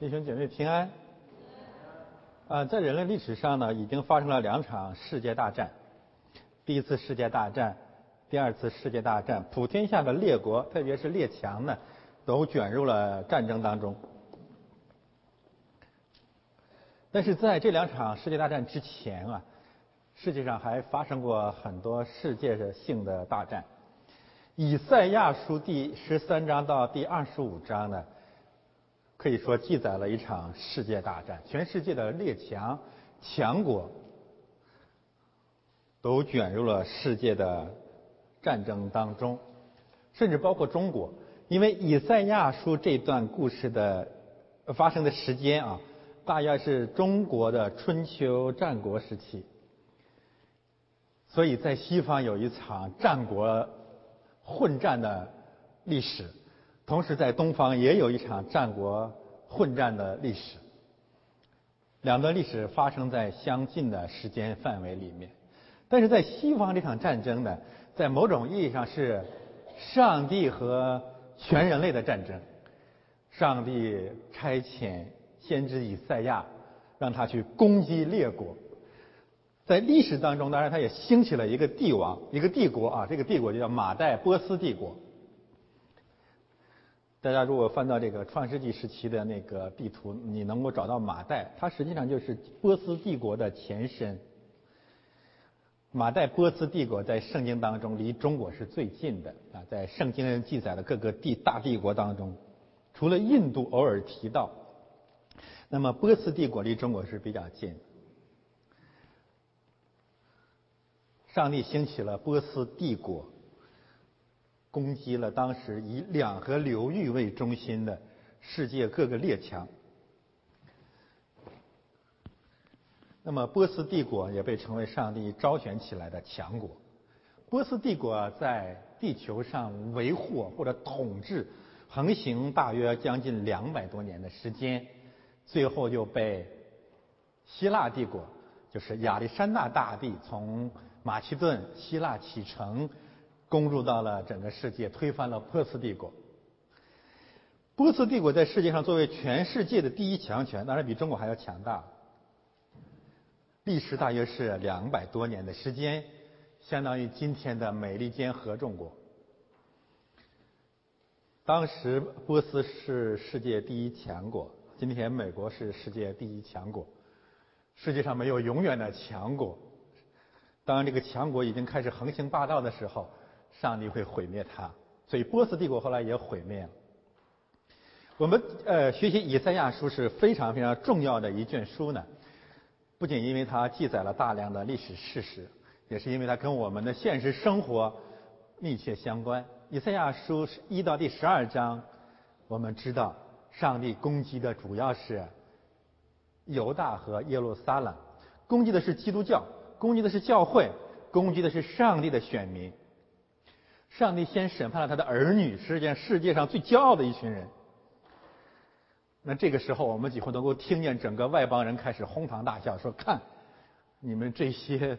弟兄姐妹平安。啊，在人类历史上呢，已经发生了两场世界大战。第一次世界大战，第二次世界大战，普天下的列国，特别是列强呢，都卷入了战争当中。但是在这两场世界大战之前啊，世界上还发生过很多世界性的大战。以赛亚书第十三章到第二十五章呢。可以说记载了一场世界大战，全世界的列强、强国都卷入了世界的战争当中，甚至包括中国。因为以赛亚书这段故事的发生的时间啊，大约是中国的春秋战国时期，所以在西方有一场战国混战的历史。同时，在东方也有一场战国混战的历史，两段历史发生在相近的时间范围里面。但是在西方这场战争呢，在某种意义上是上帝和全人类的战争。上帝差遣先知以赛亚，让他去攻击列国。在历史当中，当然他也兴起了一个帝王，一个帝国啊，这个帝国就叫马代波斯帝国。大家如果翻到这个创世纪时期的那个地图，你能够找到马代，它实际上就是波斯帝国的前身。马代波斯帝国在圣经当中离中国是最近的啊，在圣经记载的各个帝大帝国当中，除了印度偶尔提到，那么波斯帝国离中国是比较近。上帝兴起了波斯帝国。攻击了当时以两河流域为中心的世界各个列强。那么波斯帝国也被称为上帝招选起来的强国。波斯帝国在地球上维护或者统治横行大约将近两百多年的时间，最后就被希腊帝国，就是亚历山大大帝从马其顿希腊启程。攻入到了整个世界，推翻了波斯帝国。波斯帝国在世界上作为全世界的第一强权，当然比中国还要强大。历时大约是两百多年的时间，相当于今天的美利坚合众国。当时波斯是世界第一强国，今天美国是世界第一强国。世界上没有永远的强国，当这个强国已经开始横行霸道的时候。上帝会毁灭他，所以波斯帝国后来也毁灭了。我们呃学习以赛亚书是非常非常重要的一卷书呢，不仅因为它记载了大量的历史事实，也是因为它跟我们的现实生活密切相关。以赛亚书一到第十二章，我们知道上帝攻击的主要是犹大和耶路撒冷，攻击的是基督教，攻击的是教会，攻击的是上帝的选民。上帝先审判了他的儿女，是件世界上最骄傲的一群人。那这个时候，我们几乎能够听见整个外邦人开始哄堂大笑，说：“看，你们这些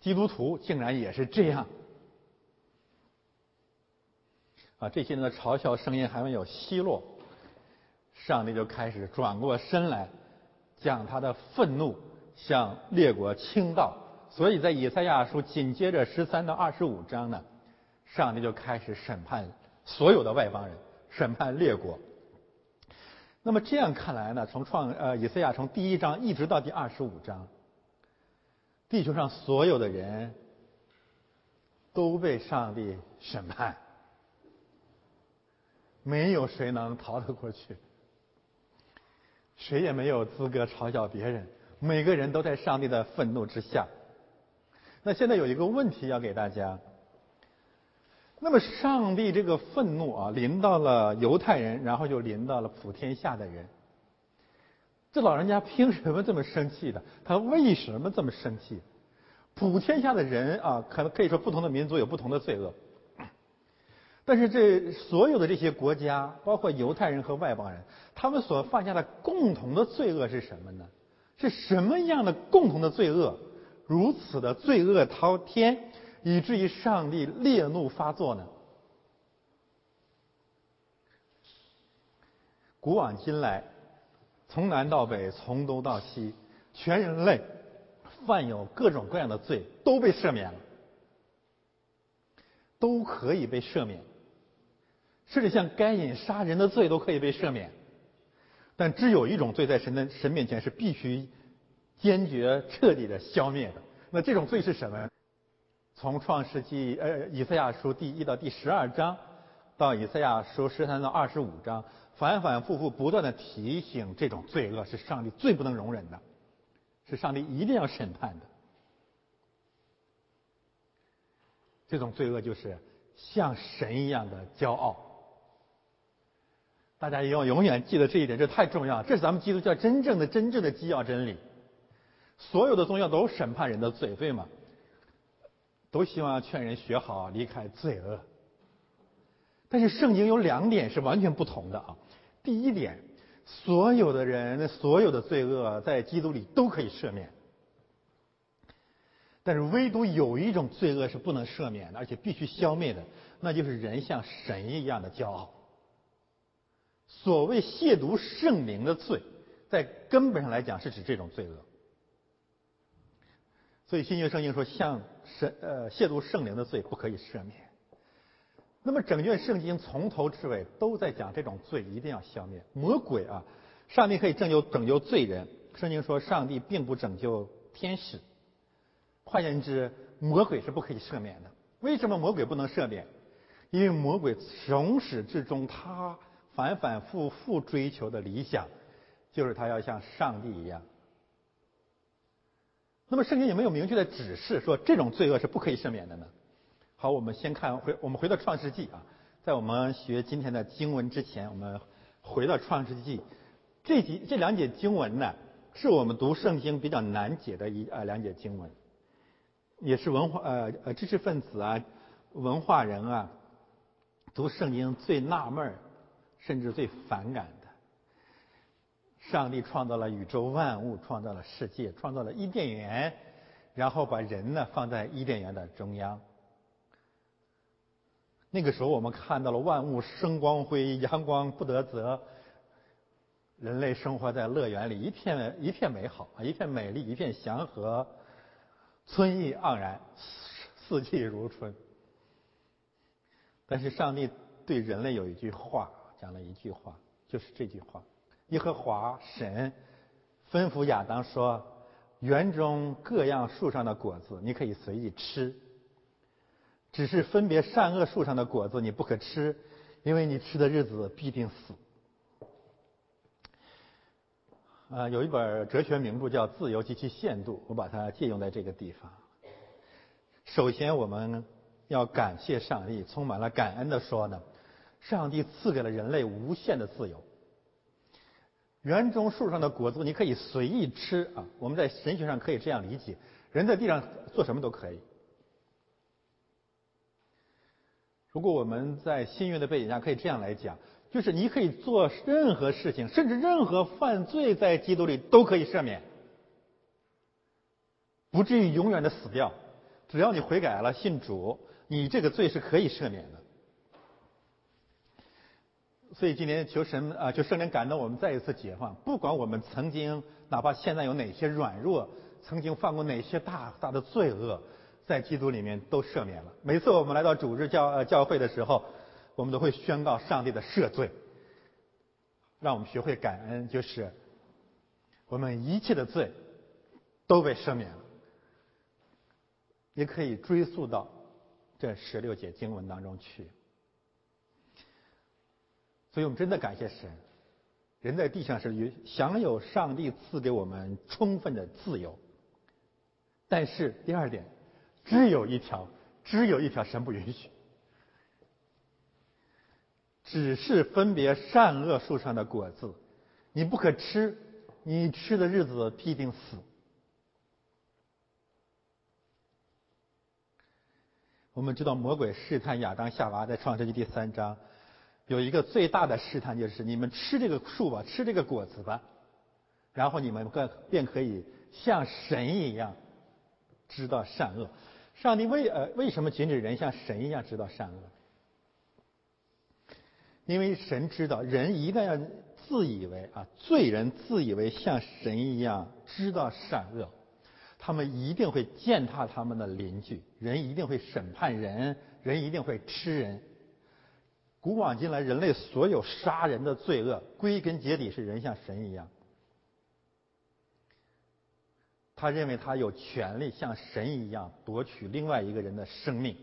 基督徒竟然也是这样！”啊，这些人的嘲笑声音还没有息落，上帝就开始转过身来，将他的愤怒向列国倾倒。所以在以赛亚书紧接着十三到二十五章呢。上帝就开始审判所有的外邦人，审判列国。那么这样看来呢，从创呃以赛亚从第一章一直到第二十五章，地球上所有的人都被上帝审判，没有谁能逃得过去，谁也没有资格嘲笑别人，每个人都在上帝的愤怒之下。那现在有一个问题要给大家。那么，上帝这个愤怒啊，临到了犹太人，然后就临到了普天下的人。这老人家凭什么这么生气的？他为什么这么生气？普天下的人啊，可能可以说不同的民族有不同的罪恶，但是这所有的这些国家，包括犹太人和外邦人，他们所犯下的共同的罪恶是什么呢？是什么样的共同的罪恶？如此的罪恶滔天？以至于上帝烈怒发作呢？古往今来，从南到北，从东到西，全人类犯有各种各样的罪都被赦免了，都可以被赦免，甚至像该隐杀人的罪都可以被赦免。但只有一种罪在神的神面前是必须坚决彻底的消灭的。那这种罪是什么？从创世纪呃以赛亚书第一到第十二章，到以赛亚书十三到二十五章，反反复复不断的提醒这种罪恶是上帝最不能容忍的，是上帝一定要审判的。这种罪恶就是像神一样的骄傲。大家要永远记得这一点，这太重要。这是咱们基督教真正的、真正的基要真理。所有的宗教都审判人的罪，对吗？都希望劝人学好，离开罪恶。但是圣经有两点是完全不同的啊。第一点，所有的人、所有的罪恶在基督里都可以赦免，但是唯独有一种罪恶是不能赦免的，而且必须消灭的，那就是人像神一样的骄傲。所谓亵渎圣灵的罪，在根本上来讲是指这种罪恶。所以新约圣经说，像神呃亵渎圣灵的罪不可以赦免。那么整卷圣经从头至尾都在讲这种罪一定要消灭。魔鬼啊，上帝可以拯救拯救罪人。圣经说，上帝并不拯救天使。换言之，魔鬼是不可以赦免的。为什么魔鬼不能赦免？因为魔鬼从始至终他。反反复复追求的理想，就是他要像上帝一样。那么圣经有没有明确的指示说这种罪恶是不可以赦免的呢？好，我们先看回我们回到创世纪啊，在我们学今天的经文之前，我们回到创世纪这几这两节经文呢，是我们读圣经比较难解的一啊两节经文，也是文化呃呃知识分子啊文化人啊读圣经最纳闷儿。甚至最反感，上帝创造了宇宙万物，创造了世界，创造了伊甸园，然后把人呢放在伊甸园的中央。那个时候，我们看到了万物生光辉，阳光不得泽，人类生活在乐园里，一片一片美好啊，一片美丽，一片祥和，春意盎然，四季如春。但是，上帝对人类有一句话。讲了一句话，就是这句话：耶和华神吩咐亚当说，园中各样树上的果子你可以随意吃，只是分别善恶树上的果子你不可吃，因为你吃的日子必定死。啊，有一本哲学名著叫《自由及其限度》，我把它借用在这个地方。首先，我们要感谢上帝，充满了感恩的说呢。上帝赐给了人类无限的自由。园中树上的果子你可以随意吃啊，我们在神学上可以这样理解：人在地上做什么都可以。如果我们在新约的背景下可以这样来讲，就是你可以做任何事情，甚至任何犯罪，在基督里都可以赦免，不至于永远的死掉。只要你悔改了，信主，你这个罪是可以赦免的。所以今天求神啊，求圣灵感动我们再一次解放。不管我们曾经，哪怕现在有哪些软弱，曾经犯过哪些大大的罪恶，在基督里面都赦免了。每次我们来到主日教呃教会的时候，我们都会宣告上帝的赦罪，让我们学会感恩，就是我们一切的罪都被赦免了。也可以追溯到这十六节经文当中去。所以我们真的感谢神，人在地上是享有上帝赐给我们充分的自由。但是第二点，只有一条，只有一条，神不允许，只是分别善恶树上的果子，你不可吃，你吃的日子必定死。我们知道魔鬼试探亚当夏娃在创世纪第三章。有一个最大的试探，就是你们吃这个树吧，吃这个果子吧，然后你们便便可以像神一样知道善恶。上帝为呃为什么禁止人像神一样知道善恶？因为神知道，人一旦要自以为啊，罪人自以为像神一样知道善恶，他们一定会践踏他们的邻居，人一定会审判人，人一定会吃人。古往今来，人类所有杀人的罪恶，归根结底是人像神一样。他认为他有权利像神一样夺取另外一个人的生命。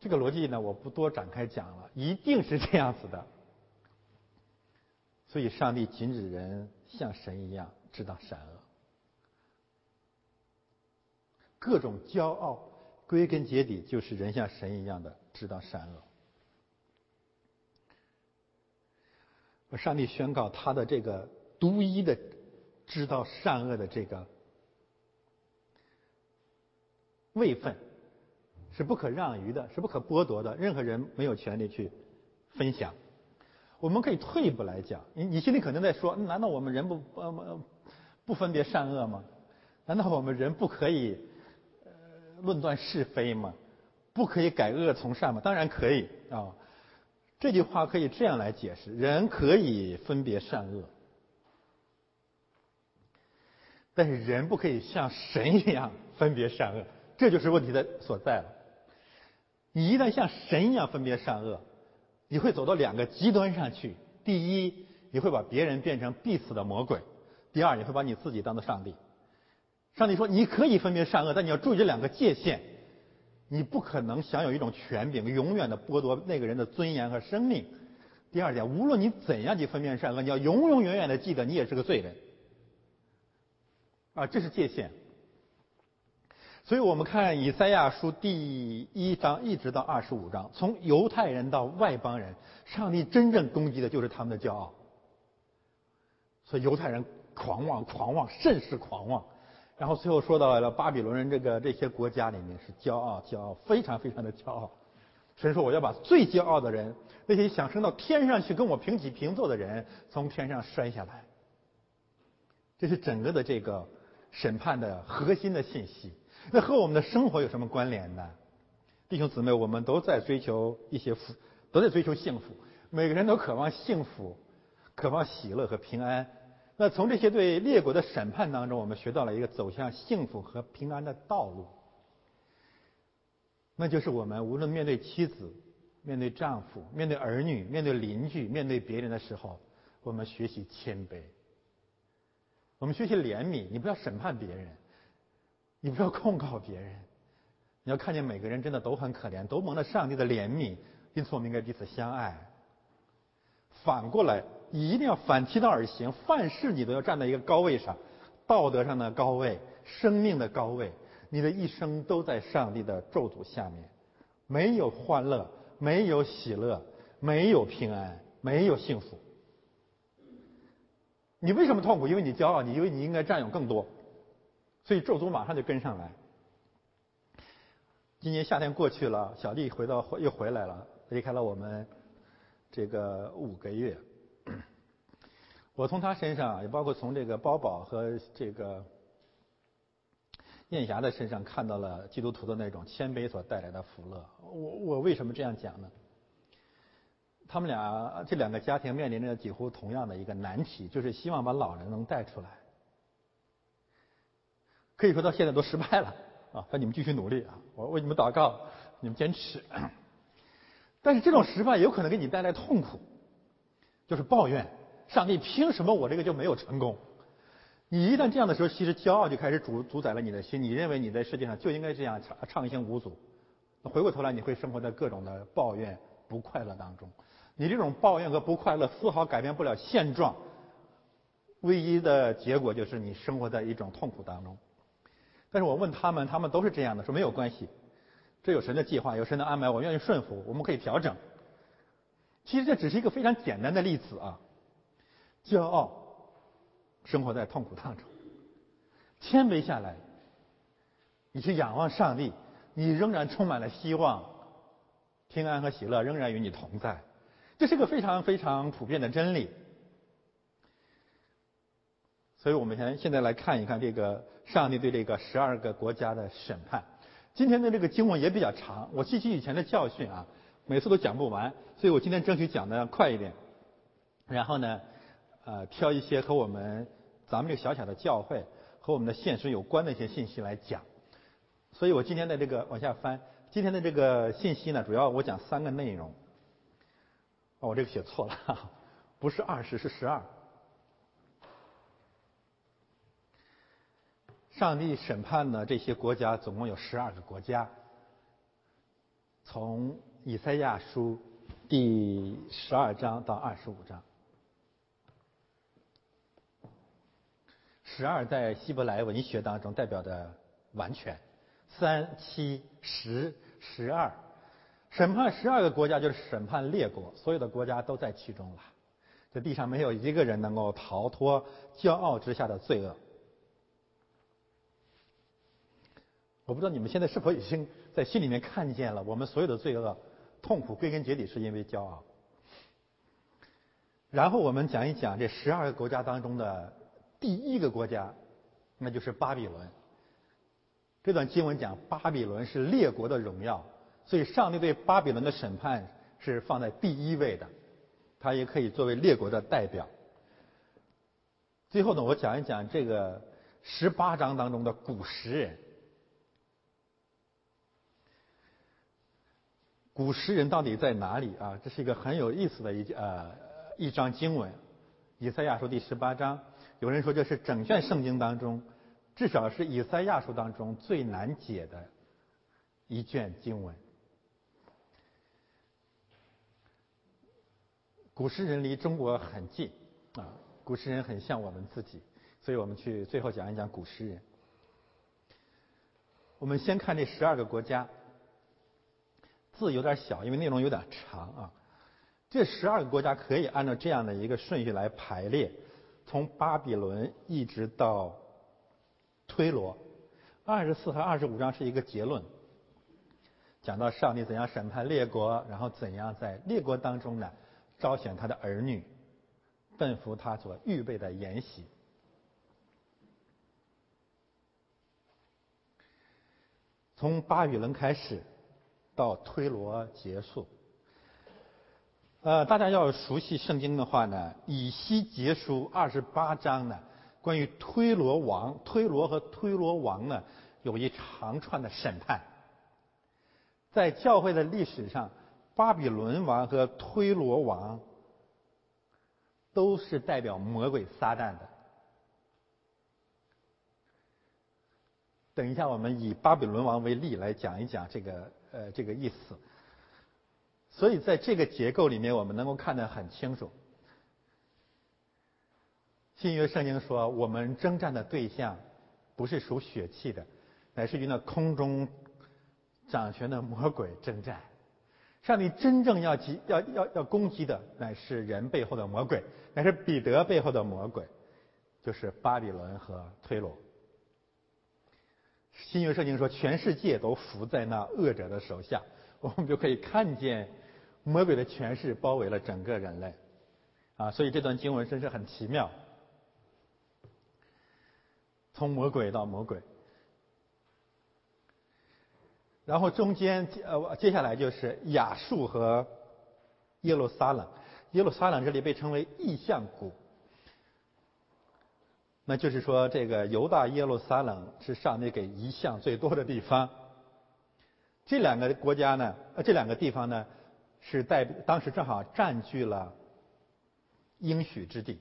这个逻辑呢，我不多展开讲了，一定是这样子的。所以，上帝禁止人像神一样知道善恶，各种骄傲。归根结底，就是人像神一样的知道善恶。而上帝宣告他的这个独一的知道善恶的这个位分是不可让于的，是不可剥夺的，任何人没有权利去分享。我们可以退一步来讲，你你心里可能在说：难道我们人不不不分别善恶吗？难道我们人不可以？论断是非吗？不可以改恶从善吗？当然可以啊。这句话可以这样来解释：人可以分别善恶，但是人不可以像神一样分别善恶。这就是问题的所在了。你一旦像神一样分别善恶，你会走到两个极端上去。第一，你会把别人变成必死的魔鬼；第二，你会把你自己当做上帝。上帝说：“你可以分别善恶，但你要注意这两个界限。你不可能享有一种权柄，永远的剥夺那个人的尊严和生命。第二点，无论你怎样去分辨善恶，你要永永远远的记得，你也是个罪人。啊，这是界限。所以我们看以赛亚书第一章一直到二十五章，从犹太人到外邦人，上帝真正攻击的就是他们的骄傲。所以犹太人狂妄，狂妄，甚是狂妄。”然后最后说到了巴比伦人这个这些国家里面是骄傲，骄傲，非常非常的骄傲。神说我要把最骄傲的人，那些想升到天上去跟我平起平坐的人，从天上摔下来。这是整个的这个审判的核心的信息。那和我们的生活有什么关联呢？弟兄姊妹，我们都在追求一些福，都在追求幸福。每个人都渴望幸福，渴望喜乐和平安。那从这些对列国的审判当中，我们学到了一个走向幸福和平安的道路。那就是我们无论面对妻子、面对丈夫、面对儿女、面对邻居、面对别人的时候，我们学习谦卑，我们学习怜悯。你不要审判别人，你不要控告别人，你要看见每个人真的都很可怜，都蒙了上帝的怜悯，因此我们应该彼此相爱。反过来。你一定要反其道而行，凡事你都要站在一个高位上，道德上的高位，生命的高位，你的一生都在上帝的咒诅下面，没有欢乐，没有喜乐，没有平安，没有幸福。你为什么痛苦？因为你骄傲，你因为你应该占有更多，所以咒诅马上就跟上来。今年夏天过去了，小弟回到又回来了，离开了我们这个五个月。我从他身上，也包括从这个包宝和这个燕霞的身上，看到了基督徒的那种谦卑所带来的福乐。我我为什么这样讲呢？他们俩这两个家庭面临着几乎同样的一个难题，就是希望把老人能带出来。可以说到现在都失败了啊！那你们继续努力啊！我为你们祷告，你们坚持。但是这种失败有可能给你带来痛苦，就是抱怨。上帝凭什么我这个就没有成功？你一旦这样的时候，其实骄傲就开始主主宰了你的心。你认为你在世界上就应该这样畅畅行无阻，回过头来你会生活在各种的抱怨、不快乐当中。你这种抱怨和不快乐丝毫改变不了现状，唯一的结果就是你生活在一种痛苦当中。但是我问他们，他们都是这样的，说没有关系，这有神的计划，有神的安排，我愿意顺服，我们可以调整。其实这只是一个非常简单的例子啊。骄傲，生活在痛苦当中；谦卑下来，你去仰望上帝，你仍然充满了希望，平安和喜乐仍然与你同在。这是个非常非常普遍的真理。所以我们现现在来看一看这个上帝对这个十二个国家的审判。今天的这个经文也比较长，我吸取以前的教训啊，每次都讲不完，所以我今天争取讲的快一点。然后呢，呃，挑一些和我们咱们这个小小的教会和我们的现实有关的一些信息来讲。所以我今天的这个往下翻，今天的这个信息呢，主要我讲三个内容。哦，我这个写错了，不是二十，是十二。上帝审判的这些国家总共有十二个国家，从以赛亚书第十二章到二十五章。十二在希伯来文学当中代表的完全，三七十十二，审判十二个国家就是审判列国，所有的国家都在其中了。这地上没有一个人能够逃脱骄傲之下的罪恶。我不知道你们现在是否已经在心里面看见了，我们所有的罪恶、痛苦归根结底是因为骄傲。然后我们讲一讲这十二个国家当中的第一个国家，那就是巴比伦。这段经文讲巴比伦是列国的荣耀，所以上帝对巴比伦的审判是放在第一位的，它也可以作为列国的代表。最后呢，我讲一讲这个十八章当中的古时人。古时人到底在哪里啊？这是一个很有意思的一呃一章经文，《以赛亚书》第十八章。有人说这是整卷圣经当中，至少是《以赛亚书》当中最难解的一卷经文。古诗人离中国很近啊，古诗人很像我们自己，所以我们去最后讲一讲古诗人。我们先看这十二个国家。字有点小，因为内容有点长啊。这十二个国家可以按照这样的一个顺序来排列，从巴比伦一直到推罗。二十四和二十五章是一个结论，讲到上帝怎样审判列国，然后怎样在列国当中呢招选他的儿女，奔赴他所预备的筵席。从巴比伦开始。到推罗结束，呃，大家要熟悉圣经的话呢，以西结书二十八章呢，关于推罗王、推罗和推罗王呢，有一长串的审判。在教会的历史上，巴比伦王和推罗王都是代表魔鬼撒旦的。等一下，我们以巴比伦王为例来讲一讲这个。呃，这个意思。所以在这个结构里面，我们能够看得很清楚。新约圣经说，我们征战的对象不是属血气的，乃是与那空中掌权的魔鬼征战。上帝真正要击、要要要攻击的，乃是人背后的魔鬼，乃是彼得背后的魔鬼，就是巴比伦和推罗。新约圣经说，全世界都伏在那恶者的手下，我们就可以看见魔鬼的权势包围了整个人类，啊，所以这段经文真是很奇妙。从魔鬼到魔鬼，然后中间呃，接下来就是亚述和耶路撒冷，耶路撒冷这里被称为异象谷。那就是说，这个犹大耶路撒冷是上帝给遗像最多的地方。这两个国家呢，呃，这两个地方呢，是代当时正好占据了应许之地。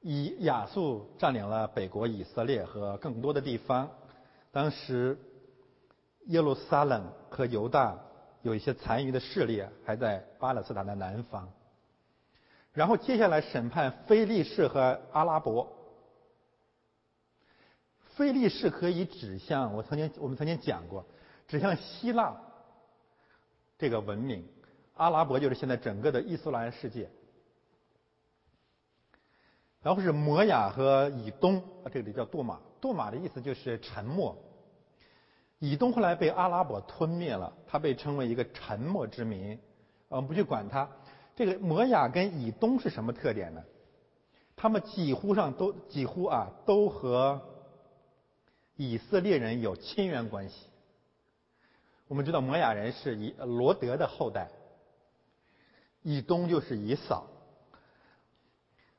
以亚述占领了北国以色列和更多的地方。当时耶路撒冷和犹大有一些残余的势力还在巴勒斯坦的南方。然后接下来审判非利士和阿拉伯。非利士可以指向我曾经我们曾经讲过，指向希腊这个文明，阿拉伯就是现在整个的伊斯兰世界。然后是摩亚和以东，啊，这里叫杜马，杜马的意思就是沉默。以东后来被阿拉伯吞灭了，它被称为一个沉默之民，我们不去管它。这个摩亚跟以东是什么特点呢？他们几乎上都几乎啊都和以色列人有亲缘关系，我们知道摩亚人是以罗德的后代，以东就是以扫。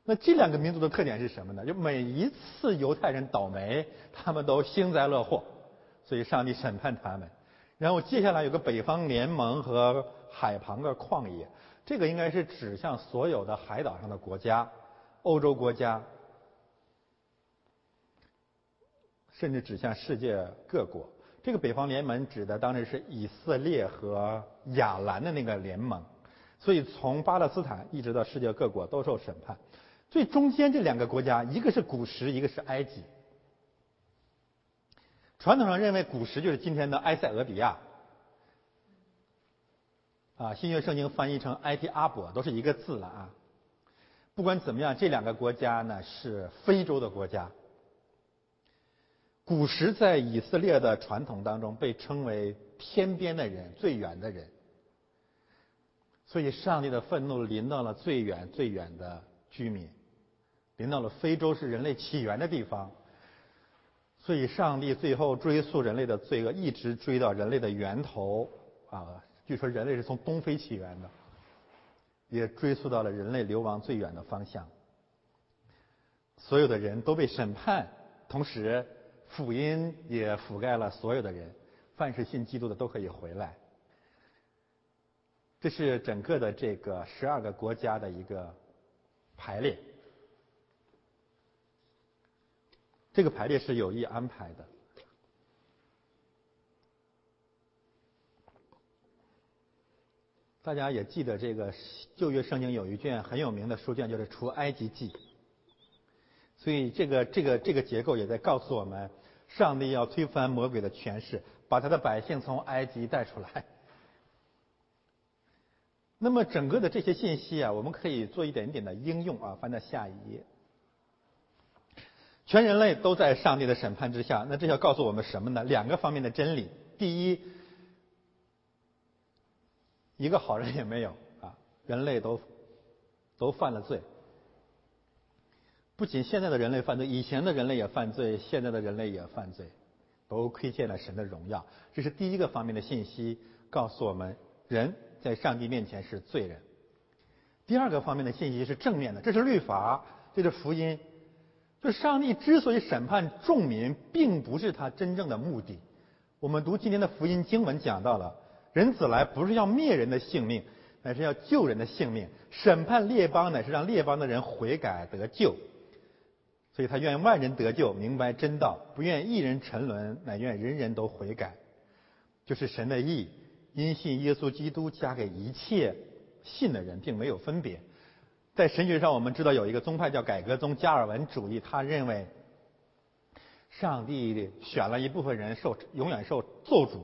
那这两个民族的特点是什么呢？就每一次犹太人倒霉，他们都幸灾乐祸，所以上帝审判他们。然后接下来有个北方联盟和海旁的旷野，这个应该是指向所有的海岛上的国家，欧洲国家，甚至指向世界各国。这个北方联盟指的当时是以色列和亚兰的那个联盟，所以从巴勒斯坦一直到世界各国都受审判。最中间这两个国家，一个是古时，一个是埃及。传统上认为古时就是今天的埃塞俄比亚，啊，新约圣经翻译成埃提阿伯都是一个字了啊。不管怎么样，这两个国家呢是非洲的国家。古时在以色列的传统当中被称为天边的人，最远的人。所以上帝的愤怒临到了最远最远的居民。临到了非洲是人类起源的地方，所以上帝最后追溯人类的罪恶，一直追到人类的源头啊。据说人类是从东非起源的，也追溯到了人类流亡最远的方向。所有的人都被审判，同时福音也覆盖了所有的人，凡是信基督的都可以回来。这是整个的这个十二个国家的一个排列。这个排列是有意安排的。大家也记得，这个旧约圣经有一卷很有名的书卷，就是《出埃及记》。所以，这个这个这个结构也在告诉我们，上帝要推翻魔鬼的权势，把他的百姓从埃及带出来。那么，整个的这些信息啊，我们可以做一点点的应用啊，翻到下一页。全人类都在上帝的审判之下，那这要告诉我们什么呢？两个方面的真理：第一，一个好人也没有啊，人类都都犯了罪。不仅现在的人类犯罪，以前的人类也犯罪，现在的人类也犯罪，都亏欠了神的荣耀。这是第一个方面的信息，告诉我们人在上帝面前是罪人。第二个方面的信息是正面的，这是律法，这是福音。就上帝之所以审判众民，并不是他真正的目的。我们读今天的福音经文讲到了，人子来不是要灭人的性命，乃是要救人的性命。审判列邦乃是让列邦的人悔改得救。所以他愿万人得救，明白真道，不愿一人沉沦，乃愿人人都悔改。就是神的意，因信耶稣基督加给一切信的人，并没有分别。在神学上，我们知道有一个宗派叫改革宗加尔文主义，他认为上帝选了一部分人受永远受咒诅，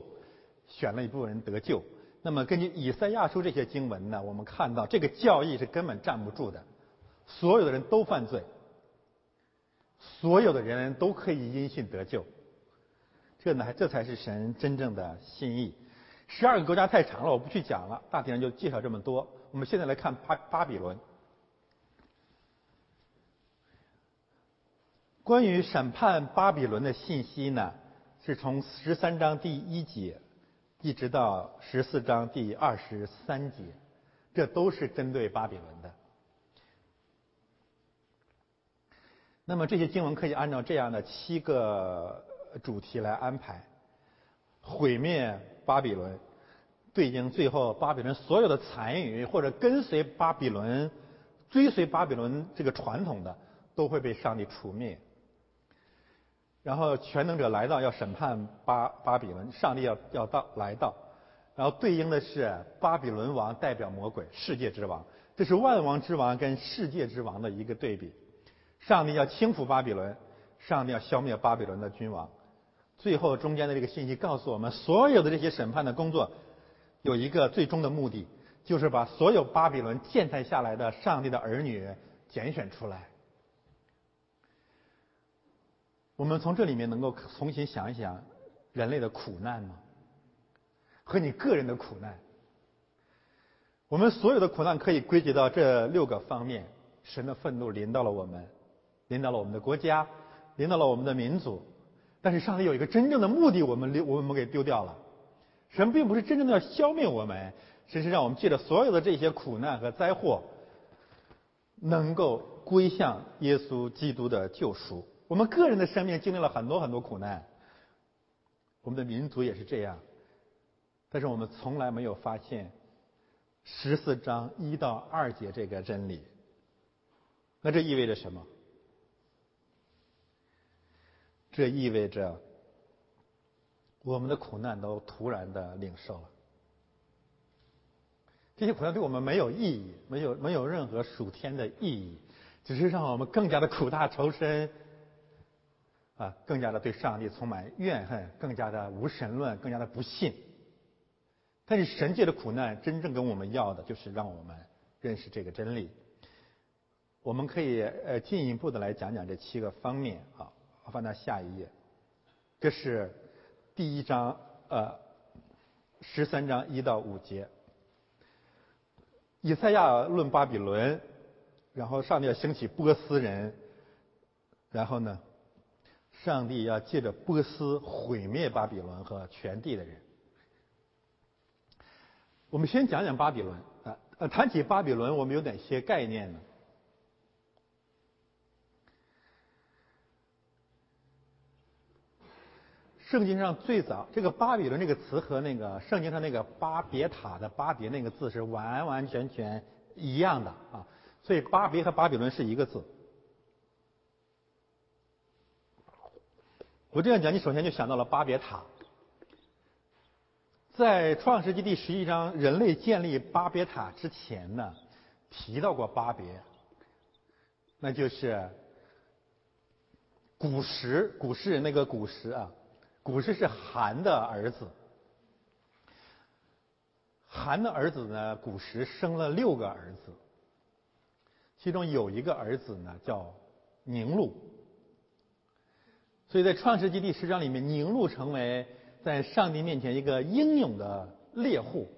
选了一部分人得救。那么根据以赛亚书这些经文呢，我们看到这个教义是根本站不住的，所有的人都犯罪，所有的人都可以因信得救。这呢，这才是神真正的心意。十二个国家太长了，我不去讲了，大体上就介绍这么多。我们现在来看巴巴比伦。关于审判巴比伦的信息呢，是从十三章第一节一直到十四章第二十三节，这都是针对巴比伦的。那么这些经文可以按照这样的七个主题来安排：毁灭巴比伦，对应最后巴比伦所有的残余或者跟随巴比伦、追随巴比伦这个传统的，都会被上帝除灭。然后全能者来到要审判巴巴比伦，上帝要要到来到，然后对应的是巴比伦王代表魔鬼，世界之王，这是万王之王跟世界之王的一个对比。上帝要轻抚巴比伦，上帝要消灭巴比伦的君王。最后中间的这个信息告诉我们，所有的这些审判的工作有一个最终的目的，就是把所有巴比伦践踏下来的上帝的儿女拣选出来。我们从这里面能够重新想一想人类的苦难吗？和你个人的苦难。我们所有的苦难可以归结到这六个方面：神的愤怒临到了我们，临到了我们的国家，临到了我们的民族。但是上帝有一个真正的目的，我们丢我们给丢掉了。神并不是真正的要消灭我们，神是让我们借着所有的这些苦难和灾祸，能够归向耶稣基督的救赎。我们个人的生命经历了很多很多苦难，我们的民族也是这样，但是我们从来没有发现十四章一到二节这个真理。那这意味着什么？这意味着。我们的苦难都突然的领受了，这些苦难对我们没有意义，没有没有任何属天的意义，只是让我们更加的苦大仇深，啊，更加的对上帝充满怨恨，更加的无神论，更加的不信。但是神界的苦难真正跟我们要的就是让我们认识这个真理。我们可以呃进一步的来讲讲这七个方面啊，我翻到下一页，这是。第一章，呃，十三章一到五节，以赛亚论巴比伦，然后上帝要兴起波斯人，然后呢，上帝要借着波斯毁灭巴比伦和全地的人。我们先讲讲巴比伦啊，呃，谈起巴比伦，我们有哪些概念呢？圣经上最早这个巴比伦这个词和那个圣经上那个巴别塔的巴别那个字是完完全全一样的啊，所以巴别和巴比伦是一个字。我这样讲，你首先就想到了巴别塔。在创世纪第十一章，人类建立巴别塔之前呢，提到过巴别，那就是古时古诗人那个古时啊。古时是韩的儿子，韩的儿子呢，古时生了六个儿子，其中有一个儿子呢叫宁禄，所以在创世纪第十章里面，宁禄成为在上帝面前一个英勇的猎户，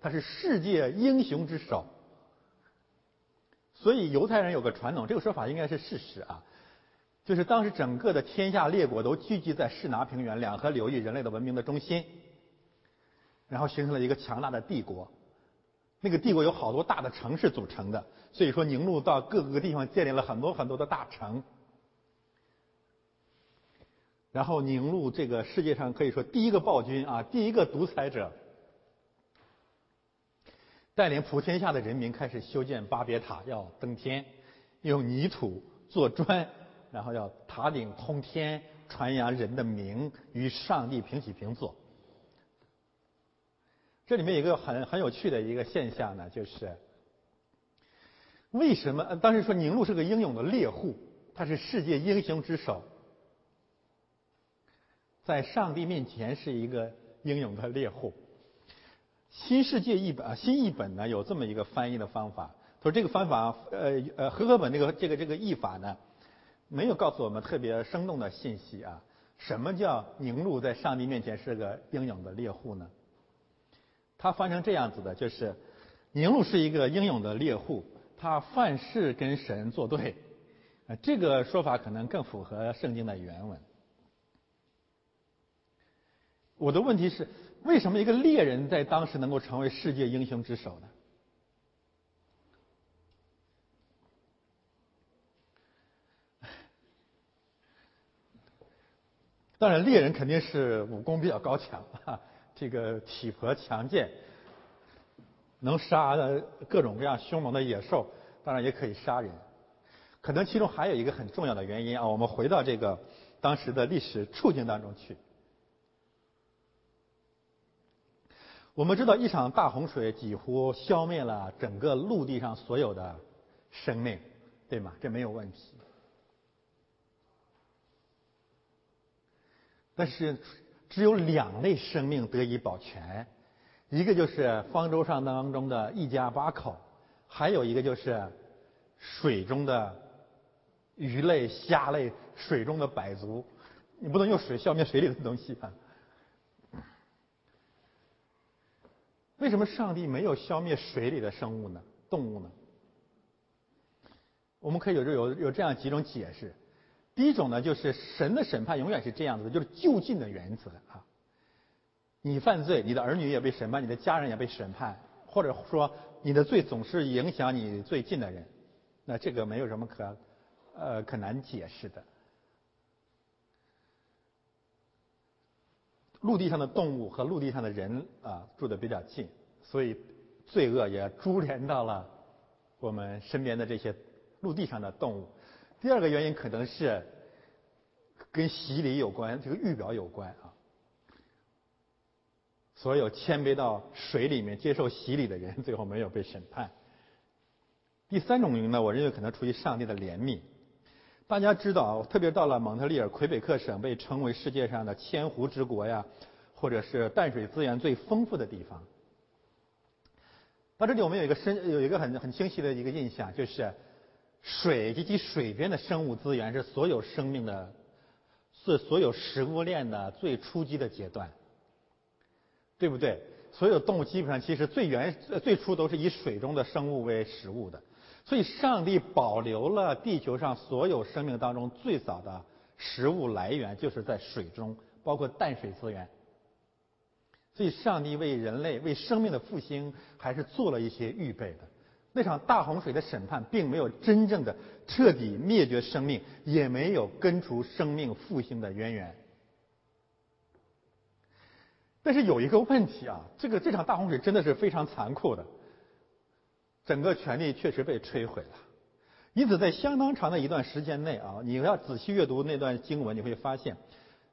他是世界英雄之首，所以犹太人有个传统，这个说法应该是事实啊。就是当时整个的天下列国都聚集在士拿平原，两河流域，人类的文明的中心，然后形成了一个强大的帝国。那个帝国有好多大的城市组成的，所以说宁禄到各个地方建立了很多很多的大城。然后宁禄这个世界上可以说第一个暴君啊，第一个独裁者，带领普天下的人民开始修建巴别塔，要登天，用泥土做砖。然后要塔顶通天，传扬人的名，与上帝平起平坐。这里面有一个很很有趣的一个现象呢，就是为什么当时说宁禄是个英勇的猎户，他是世界英雄之首，在上帝面前是一个英勇的猎户。新世界译本啊，新译本呢有这么一个翻译的方法，说这个方法呃呃和合本这个这个这个译法呢。没有告诉我们特别生动的信息啊！什么叫宁禄在上帝面前是个英勇的猎户呢？他翻成这样子的，就是宁禄是一个英勇的猎户，他犯事跟神作对。啊，这个说法可能更符合圣经的原文。我的问题是，为什么一个猎人在当时能够成为世界英雄之首呢？当然，猎人肯定是武功比较高强，这个体魄强健，能杀各种各样凶猛的野兽，当然也可以杀人。可能其中还有一个很重要的原因啊，我们回到这个当时的历史处境当中去。我们知道，一场大洪水几乎消灭了整个陆地上所有的生命，对吗？这没有问题。但是，只有两类生命得以保全，一个就是方舟上当中的一家八口，还有一个就是水中的鱼类、虾类、水中的百足。你不能用水消灭水里的东西啊！为什么上帝没有消灭水里的生物呢？动物呢？我们可以有有有这样几种解释。第一种呢，就是神的审判永远是这样子的，就是就近的原则啊。你犯罪，你的儿女也被审判，你的家人也被审判，或者说你的罪总是影响你最近的人，那这个没有什么可呃可难解释的。陆地上的动物和陆地上的人啊住的比较近，所以罪恶也株连到了我们身边的这些陆地上的动物。第二个原因可能是跟洗礼有关，这个预表有关啊。所有谦卑到水里面接受洗礼的人，最后没有被审判。第三种原因呢，我认为可能出于上帝的怜悯。大家知道，特别到了蒙特利尔魁北克省，被称为世界上的千湖之国呀，或者是淡水资源最丰富的地方。到这里，我们有一个深有一个很很清晰的一个印象，就是水及其水边的生物资源是所有生命的，是所有食物链的最初级的阶段，对不对？所有动物基本上其实最原最初都是以水中的生物为食物的。所以，上帝保留了地球上所有生命当中最早的食物来源，就是在水中，包括淡水资源。所以，上帝为人类、为生命的复兴，还是做了一些预备的。那场大洪水的审判，并没有真正的彻底灭绝生命，也没有根除生命复兴的渊源。但是有一个问题啊，这个这场大洪水真的是非常残酷的。整个权力确实被摧毁了，因此在相当长的一段时间内啊，你要仔细阅读那段经文，你会发现，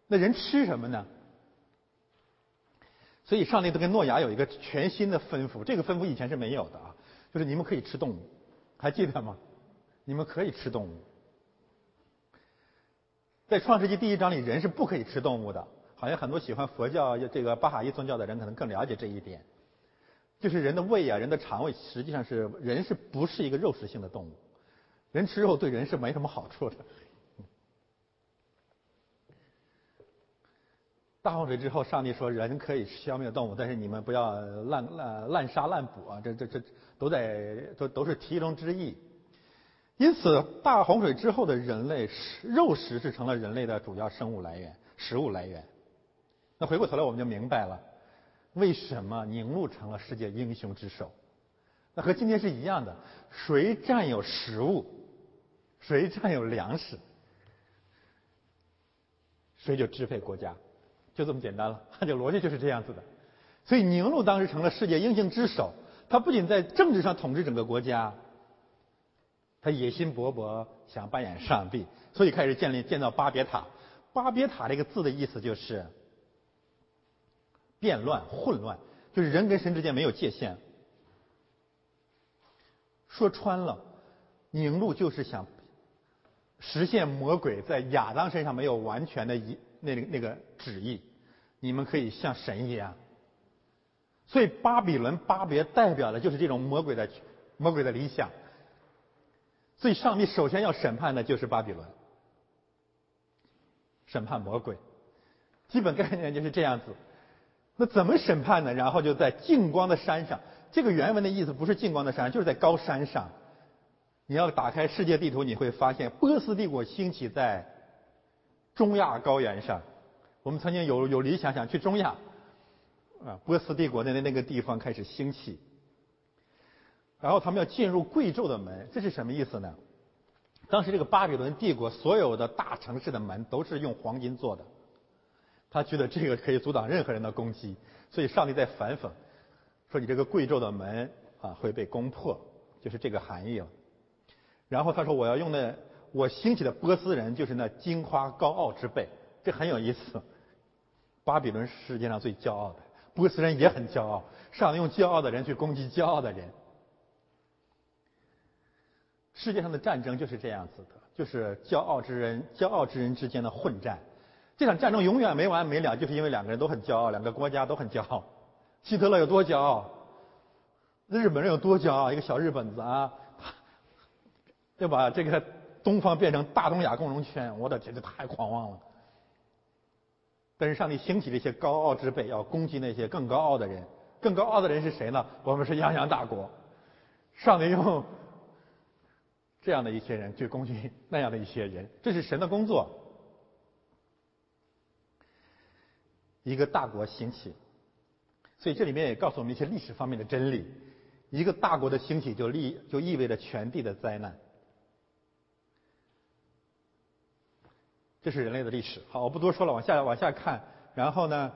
那人吃什么呢？所以上帝都跟诺亚有一个全新的吩咐，这个吩咐以前是没有的，就是你们可以吃动物，还记得吗？你们可以吃动物。在创世纪第一章里，人是不可以吃动物的，好像很多喜欢佛教这个巴哈伊宗教的人可能更了解这一点。就是人的胃啊，人的肠胃实际上是人是不是一个肉食性的动物？人吃肉对人是没什么好处的。大洪水之后，上帝说人可以消灭动物，但是你们不要滥滥滥杀滥捕啊！这这这都在都都是其中之意。因此，大洪水之后的人类食肉食是成了人类的主要生物来源、食物来源。那回过头来，我们就明白了。为什么宁路成了世界英雄之首？那和今天是一样的，谁占有食物，谁占有粮食，谁就支配国家，就这么简单了。这逻辑就是这样子的。所以宁路当时成了世界英雄之首，他不仅在政治上统治整个国家，他野心勃勃，想扮演上帝，所以开始建立建造巴别塔。巴别塔这个字的意思就是。变乱、混乱，就是人跟神之间没有界限。说穿了，宁路就是想实现魔鬼在亚当身上没有完全的一那个那个旨意。你们可以像神一样。所以巴比伦巴别代表的就是这种魔鬼的魔鬼的理想。所以上帝首先要审判的就是巴比伦，审判魔鬼。基本概念就是这样子。那怎么审判呢？然后就在净光的山上，这个原文的意思不是净光的山，就是在高山上。你要打开世界地图，你会发现波斯帝国兴起在中亚高原上。我们曾经有有理想想去中亚，啊，波斯帝国的那那个地方开始兴起。然后他们要进入贵胄的门，这是什么意思呢？当时这个巴比伦帝国所有的大城市的门都是用黄金做的。他觉得这个可以阻挡任何人的攻击，所以上帝在反讽，说你这个贵胄的门啊会被攻破，就是这个含义了。然后他说我要用那我兴起的波斯人就是那金夸高傲之辈，这很有意思。巴比伦是世界上最骄傲的，波斯人也很骄傲，上帝用骄傲的人去攻击骄傲的人。世界上的战争就是这样子的，就是骄傲之人骄傲之人之间的混战。这场战争永远没完没了，就是因为两个人都很骄傲，两个国家都很骄傲。希特勒有多骄傲？日本人有多骄傲？一个小日本子啊，对吧？这个东方变成大东亚共荣圈，我的天，这太狂妄了。但是上帝兴起这些高傲之辈，要攻击那些更高傲的人。更高傲的人是谁呢？我们是泱泱大国。上帝用 这样的一些人去攻击那样的一些人，这是神的工作。一个大国兴起，所以这里面也告诉我们一些历史方面的真理：一个大国的兴起就立就意味着全地的灾难。这是人类的历史。好，我不多说了，往下往下看。然后呢，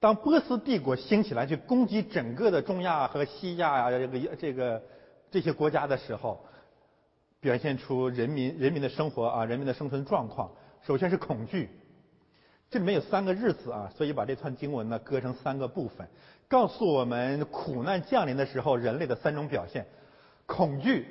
当波斯帝国兴起来去攻击整个的中亚和西亚啊这个这个这些国家的时候，表现出人民人民的生活啊人民的生存状况。首先是恐惧。这里面有三个日子啊，所以把这串经文呢割成三个部分，告诉我们苦难降临的时候人类的三种表现：恐惧。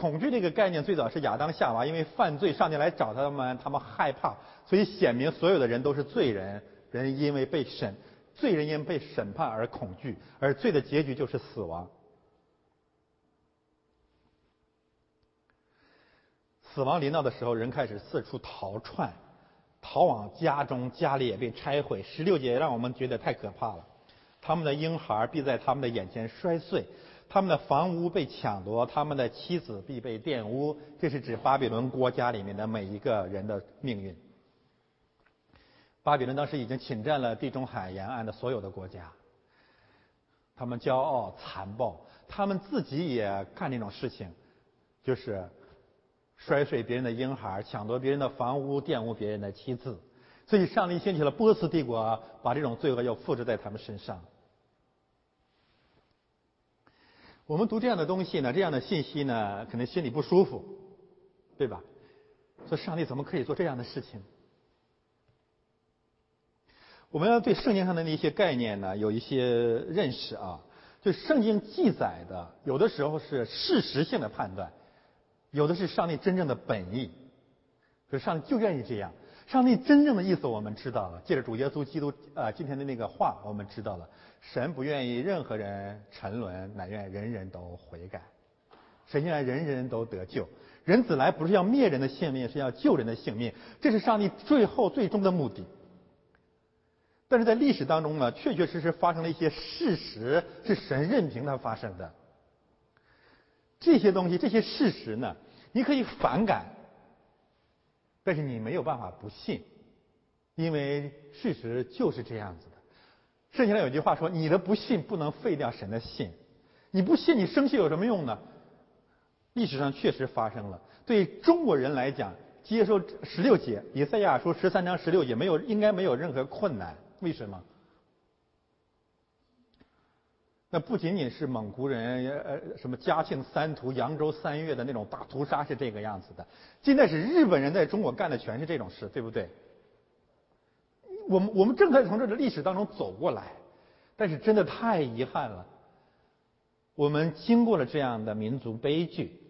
恐惧这个概念最早是亚当夏娃因为犯罪，上帝来找他们，他们害怕，所以显明所有的人都是罪人，人因为被审，罪人因被审判而恐惧，而罪的结局就是死亡。死亡临到的时候，人开始四处逃窜，逃往家中，家里也被拆毁。十六节让我们觉得太可怕了，他们的婴孩必在他们的眼前摔碎。他们的房屋被抢夺，他们的妻子必被玷污。这是指巴比伦国家里面的每一个人的命运。巴比伦当时已经侵占了地中海沿岸的所有的国家。他们骄傲残暴，他们自己也干这种事情，就是摔碎别人的婴孩，抢夺别人的房屋，玷污别人的妻子。所以上帝兴起了波斯帝国，把这种罪恶又复制在他们身上。我们读这样的东西呢，这样的信息呢，可能心里不舒服，对吧？说上帝怎么可以做这样的事情？我们要对圣经上的那些概念呢，有一些认识啊。就圣经记载的，有的时候是事实性的判断，有的是上帝真正的本意。可是上帝就愿意这样。上帝真正的意思我们知道了，借着主耶稣基督啊今天的那个话，我们知道了。神不愿意任何人沉沦，乃愿人人都悔改。神愿人人都得救。人子来不是要灭人的性命，是要救人的性命。这是上帝最后最终的目的。但是在历史当中呢，确确实实发生了一些事实，是神任凭它发生的。这些东西，这些事实呢，你可以反感，但是你没有办法不信，因为事实就是这样子。圣经上有句话说：“你的不信不能废掉神的信。”你不信，你生气有什么用呢？历史上确实发生了。对中国人来讲，接受十六节以赛亚书十三章十六节没有，应该没有任何困难。为什么？那不仅仅是蒙古人，呃，什么嘉庆三屠、扬州三月的那种大屠杀是这个样子的。现在是日本人在中国干的全是这种事，对不对？我们我们正在从这个历史当中走过来，但是真的太遗憾了。我们经过了这样的民族悲剧，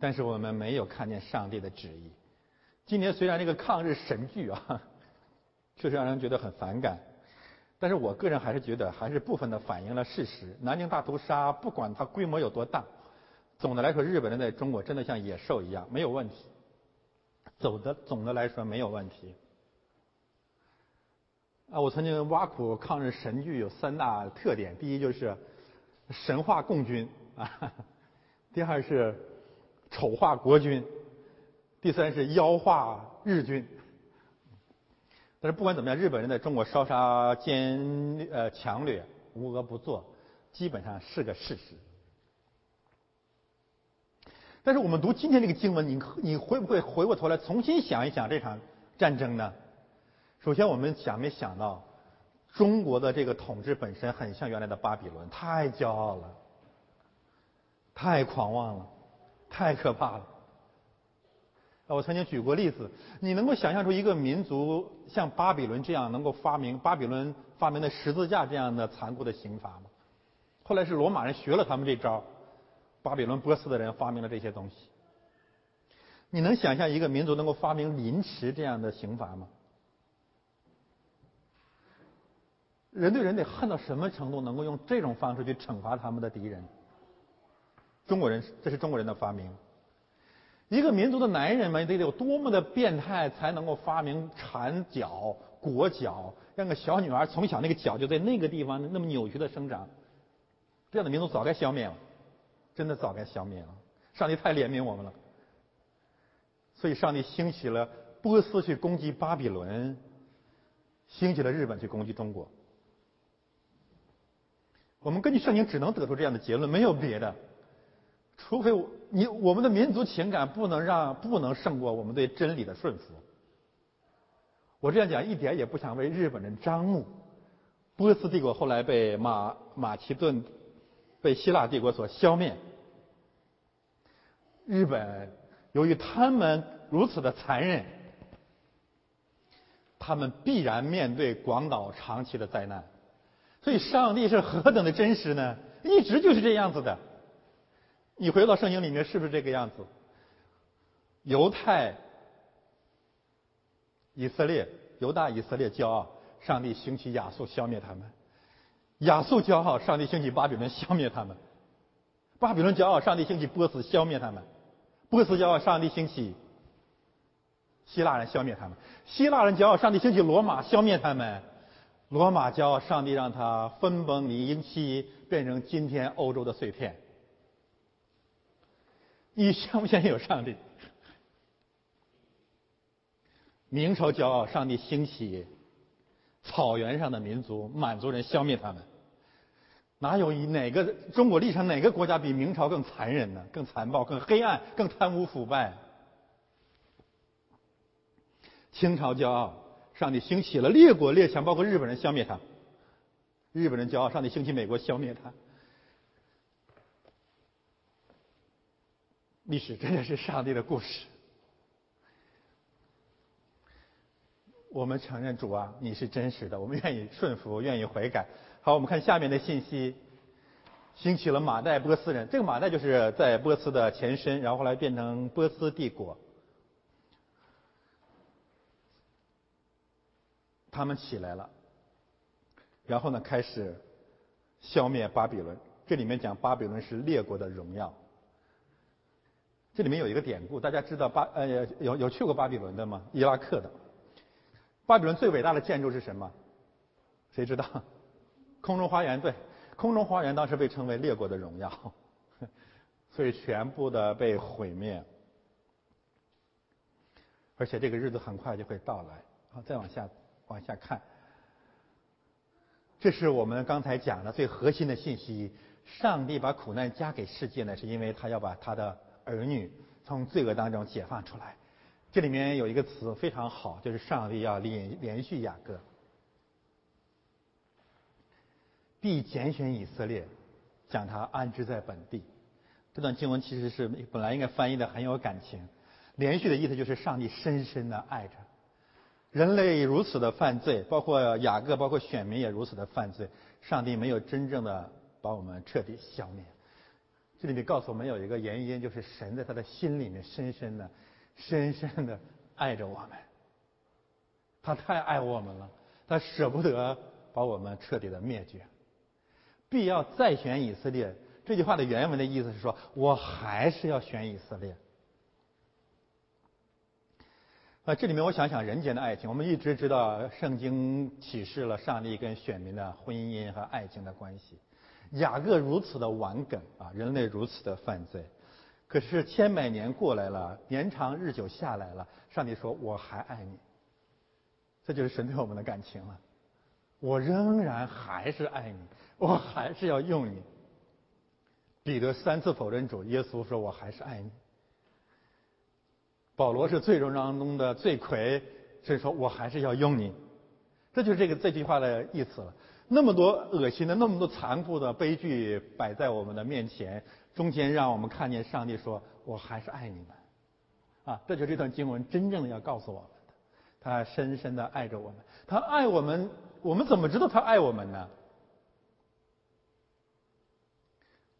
但是我们没有看见上帝的旨意。今年虽然这个抗日神剧啊，确实让人觉得很反感，但是我个人还是觉得还是部分的反映了事实。南京大屠杀不管它规模有多大，总的来说日本人在中国真的像野兽一样没有问题。走的总的来说没有问题。啊，我曾经挖苦抗日神剧有三大特点：第一就是神话共军啊，第二是丑化国军，第三是妖化日军。但是不管怎么样，日本人在中国烧杀奸呃强掠无恶不作，基本上是个事实。但是我们读今天这个经文，你你会不会回过头来重新想一想这场战争呢？首先，我们想没想到，中国的这个统治本身很像原来的巴比伦，太骄傲了，太狂妄了，太可怕了。我曾经举过例子，你能够想象出一个民族像巴比伦这样能够发明巴比伦发明的十字架这样的残酷的刑罚吗？后来是罗马人学了他们这招，巴比伦波斯的人发明了这些东西。你能想象一个民族能够发明凌迟这样的刑罚吗？人对人得恨到什么程度，能够用这种方式去惩罚他们的敌人？中国人，这是中国人的发明。一个民族的男人们得有多么的变态，才能够发明缠脚、裹脚，让个小女孩从小那个脚就在那个地方那么扭曲的生长？这样的民族早该消灭了，真的早该消灭了。上帝太怜悯我们了，所以上帝兴起了波斯去攻击巴比伦。兴起了日本去攻击中国。我们根据圣经只能得出这样的结论，没有别的。除非我你我们的民族情感不能让不能胜过我们对真理的顺服。我这样讲一点也不想为日本人张目。波斯帝国后来被马马其顿被希腊帝国所消灭。日本由于他们如此的残忍，他们必然面对广岛长期的灾难。所以上帝是何等的真实呢？一直就是这样子的。你回到圣经里面，是不是这个样子？犹太、以色列、犹大、以色列骄傲，上帝兴起亚述消灭他们；亚述骄傲，上帝兴起巴比伦消灭他们；巴比伦骄傲，上帝兴起波斯消灭他们；波斯骄傲，上帝兴起希腊人消灭他们；希腊人骄傲，上帝兴起罗马消灭他们；罗马骄傲，上帝让他分崩离析，变成今天欧洲的碎片。你相不相信有上帝？明朝骄傲，上帝兴起草原上的民族满族人消灭他们。哪有以哪个中国历史上哪个国家比明朝更残忍呢？更残暴、更黑暗、更贪污腐败？清朝骄傲，上帝兴起了列国列强，包括日本人消灭他。日本人骄傲，上帝兴起美国消灭他。历史真的是上帝的故事。我们承认主啊，你是真实的，我们愿意顺服，愿意悔改。好，我们看下面的信息：兴起了马代波斯人，这个马代就是在波斯的前身，然后后来变成波斯帝国。他们起来了，然后呢，开始消灭巴比伦。这里面讲巴比伦是列国的荣耀。这里面有一个典故，大家知道巴呃有有去过巴比伦的吗？伊拉克的。巴比伦最伟大的建筑是什么？谁知道？空中花园对，空中花园当时被称为列国的荣耀，所以全部的被毁灭。而且这个日子很快就会到来。好，再往下往下看，这是我们刚才讲的最核心的信息：上帝把苦难加给世界呢，是因为他要把他的。儿女从罪恶当中解放出来，这里面有一个词非常好，就是上帝要连连续雅各，必拣选以色列，将他安置在本地。这段经文其实是本来应该翻译的很有感情，连续的意思就是上帝深深的爱着人类如此的犯罪，包括雅各，包括选民也如此的犯罪，上帝没有真正的把我们彻底消灭。这里面告诉我们有一个原因，就是神在他的心里面深深的、深深的爱着我们。他太爱我们了，他舍不得把我们彻底的灭绝。必要再选以色列，这句话的原文的意思是说，我还是要选以色列。啊，这里面我想想人间的爱情，我们一直知道圣经启示了上帝跟选民的婚姻和爱情的关系。雅各如此的顽梗啊，人类如此的犯罪，可是千百年过来了，年长日久下来了，上帝说我还爱你，这就是神对我们的感情了。我仍然还是爱你，我还是要用你。彼得三次否认主，耶稣说我还是爱你。保罗是罪人当中的罪魁，所以说我还是要用你。这就是这个这句话的意思了。那么多恶心的、那么多残酷的悲剧摆在我们的面前，中间让我们看见上帝说：“我还是爱你们。”啊，这就是这段经文真正的要告诉我们的。他深深的爱着我们，他爱我们，我们怎么知道他爱我们呢？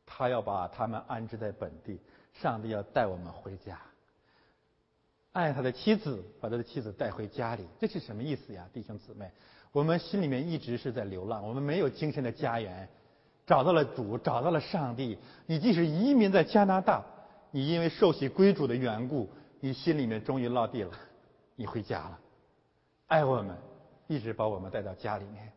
他要把他们安置在本地，上帝要带我们回家。爱他的妻子，把他的妻子带回家里，这是什么意思呀，弟兄姊妹？我们心里面一直是在流浪，我们没有精神的家园。找到了主，找到了上帝。你即使移民在加拿大，你因为受洗归主的缘故，你心里面终于落地了，你回家了。爱我们，一直把我们带到家里面。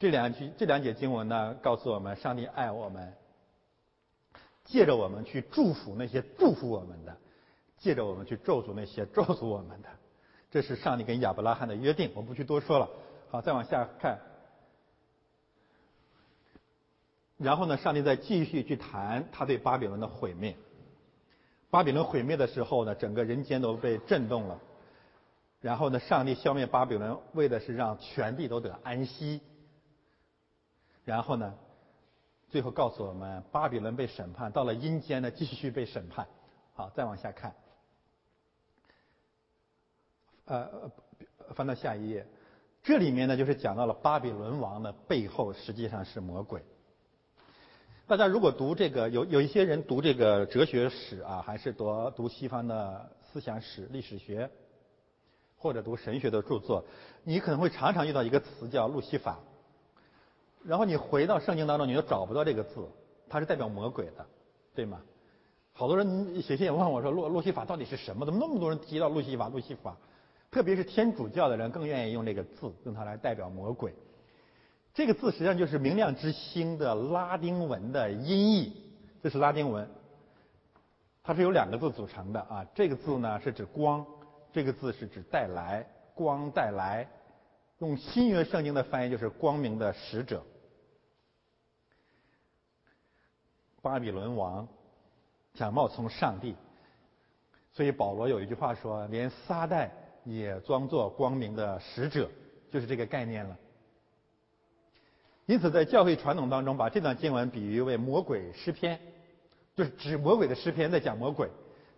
这两句这两节经文呢，告诉我们，上帝爱我们，借着我们去祝福那些祝福我们的，借着我们去咒诅那些咒诅我们的。这是上帝跟亚伯拉罕的约定，我不去多说了。好，再往下看。然后呢，上帝再继续去谈他对巴比伦的毁灭。巴比伦毁灭的时候呢，整个人间都被震动了。然后呢，上帝消灭巴比伦，为的是让全地都得安息。然后呢，最后告诉我们，巴比伦被审判，到了阴间呢，继续被审判。好，再往下看。呃，翻到下一页，这里面呢，就是讲到了巴比伦王的背后实际上是魔鬼。大家如果读这个，有有一些人读这个哲学史啊，还是读读西方的思想史、历史学，或者读神学的著作，你可能会常常遇到一个词叫路西法。然后你回到圣经当中，你又找不到这个字，它是代表魔鬼的，对吗？好多人写信也问我说，路路西法到底是什么？怎么那么多人提到路西法？路西法，特别是天主教的人更愿意用这个字，用它来代表魔鬼。这个字实际上就是明亮之星的拉丁文的音译，这是拉丁文，它是由两个字组成的啊。这个字呢是指光，这个字是指带来，光带来。用新约圣经的翻译就是光明的使者。巴比伦王想冒充上帝，所以保罗有一句话说：“连撒旦也装作光明的使者”，就是这个概念了。因此，在教会传统当中，把这段经文比喻为魔鬼诗篇，就是指魔鬼的诗篇，在讲魔鬼。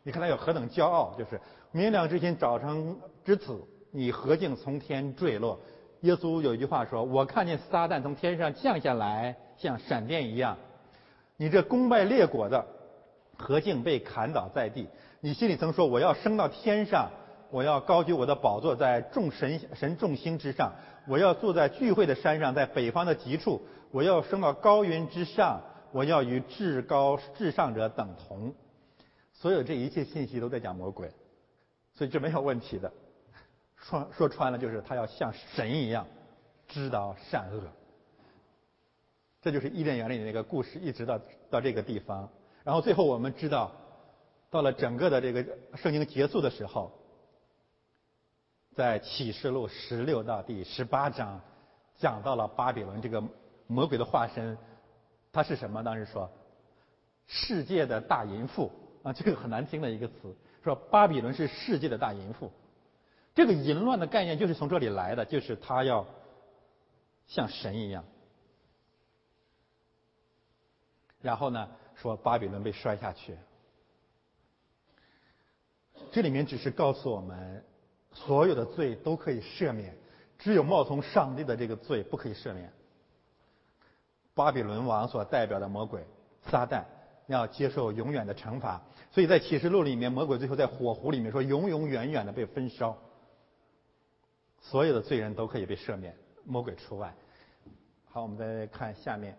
你看他有何等骄傲，就是明亮之星早晨之子，你何竟从天坠落？耶稣有一句话说：“我看见撒旦从天上降下来，像闪电一样。你这功败列国的，何竟被砍倒在地？你心里曾说：我要升到天上，我要高举我的宝座在众神神众星之上。”我要坐在聚会的山上，在北方的极处；我要升到高云之上；我要与至高至上者等同。所有这一切信息都在讲魔鬼，所以这没有问题的。说说穿了，就是他要像神一样知道善恶。这就是伊甸园里的那个故事，一直到到这个地方。然后最后我们知道，到了整个的这个圣经结束的时候。在启示录十六到第十八章，讲到了巴比伦这个魔鬼的化身，他是什么？当时说，世界的大淫妇啊，这个很难听的一个词，说巴比伦是世界的大淫妇。这个淫乱的概念就是从这里来的，就是他要像神一样。然后呢，说巴比伦被摔下去。这里面只是告诉我们。所有的罪都可以赦免，只有冒充上帝的这个罪不可以赦免。巴比伦王所代表的魔鬼撒旦要接受永远的惩罚，所以在启示录里面，魔鬼最后在火湖里面说永永远远的被焚烧。所有的罪人都可以被赦免，魔鬼除外。好，我们再看下面，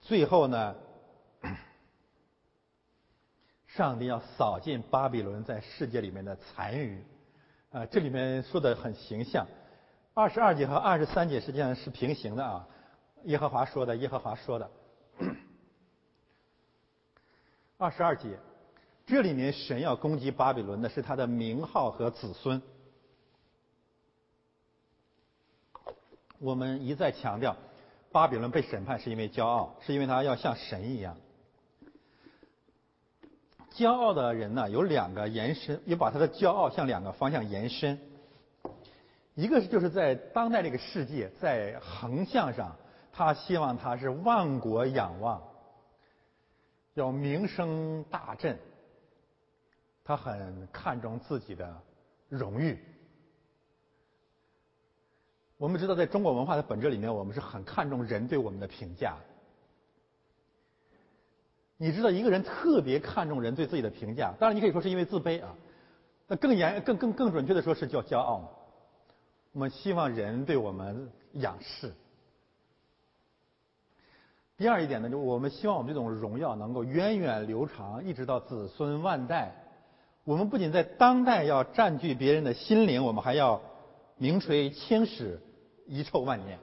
最后呢？上帝要扫尽巴比伦在世界里面的残余，啊，这里面说的很形象。二十二节和二十三节实际上是平行的啊。耶和华说的，耶和华说的。二十二节，这里面神要攻击巴比伦的是他的名号和子孙。我们一再强调，巴比伦被审判是因为骄傲，是因为他要像神一样。骄傲的人呢，有两个延伸，也把他的骄傲向两个方向延伸。一个是就是在当代这个世界，在横向上，他希望他是万国仰望，要名声大振，他很看重自己的荣誉。我们知道，在中国文化的本质里面，我们是很看重人对我们的评价。你知道一个人特别看重人对自己的评价，当然你可以说是因为自卑啊，那更严、更更更准确的说是叫骄傲嘛。我们希望人对我们仰视。第二一点呢，就我们希望我们这种荣耀能够源远流长，一直到子孙万代。我们不仅在当代要占据别人的心灵，我们还要名垂青史，遗臭万年。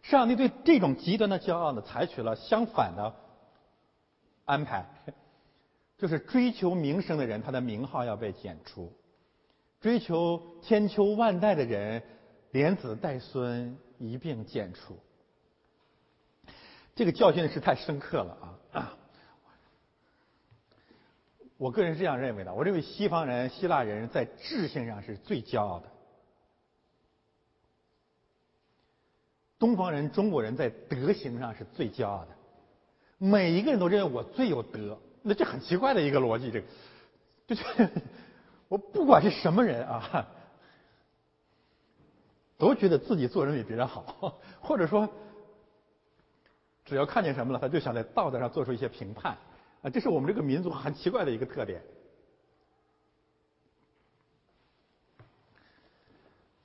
上帝对这种极端的骄傲呢，采取了相反的。安排，就是追求名声的人，他的名号要被剪除；追求千秋万代的人，连子带孙一并剪除。这个教训是太深刻了啊！我个人是这样认为的，我认为西方人、希腊人在智性上是最骄傲的，东方人、中国人在德行上是最骄傲的。每一个人都认为我最有德，那这很奇怪的一个逻辑，这个，就是 我不管是什么人啊，都觉得自己做人比别人好，或者说，只要看见什么了，他就想在道德上做出一些评判，啊，这是我们这个民族很奇怪的一个特点。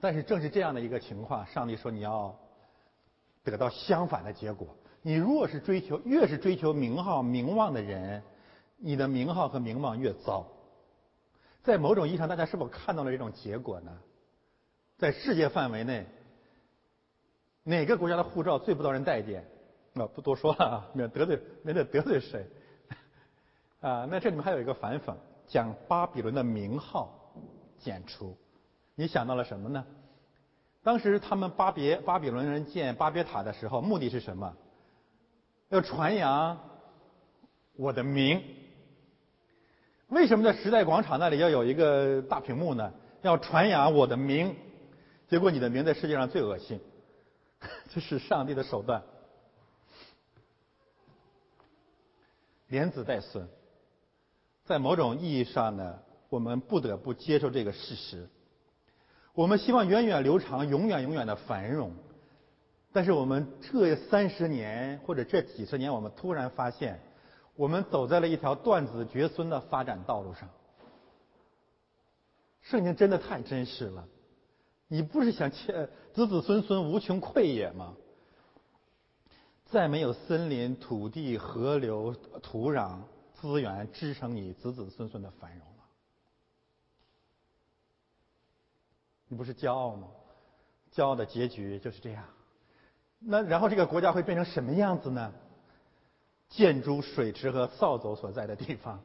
但是正是这样的一个情况，上帝说你要得到相反的结果。你若是追求越是追求名号名望的人，你的名号和名望越糟。在某种意义上，大家是否看到了这种结果呢？在世界范围内，哪个国家的护照最不遭人待见？啊，不多说了啊，免得罪，免得得罪谁。啊，那这里面还有一个反讽，将巴比伦的名号剪除。你想到了什么呢？当时他们巴别巴比伦人建巴别塔的时候，目的是什么？要传扬我的名。为什么在时代广场那里要有一个大屏幕呢？要传扬我的名。结果你的名在世界上最恶心，这是上帝的手段。连子带孙，在某种意义上呢，我们不得不接受这个事实。我们希望源远流长、永远永远的繁荣。但是我们这三十年或者这几十年，我们突然发现，我们走在了一条断子绝孙的发展道路上。圣经真的太真实了，你不是想切子子孙孙无穷匮也吗？再没有森林、土地、河流、土壤资源支撑你子子孙孙的繁荣了，你不是骄傲吗？骄傲的结局就是这样。那然后这个国家会变成什么样子呢？建筑、水池和扫帚所在的地方。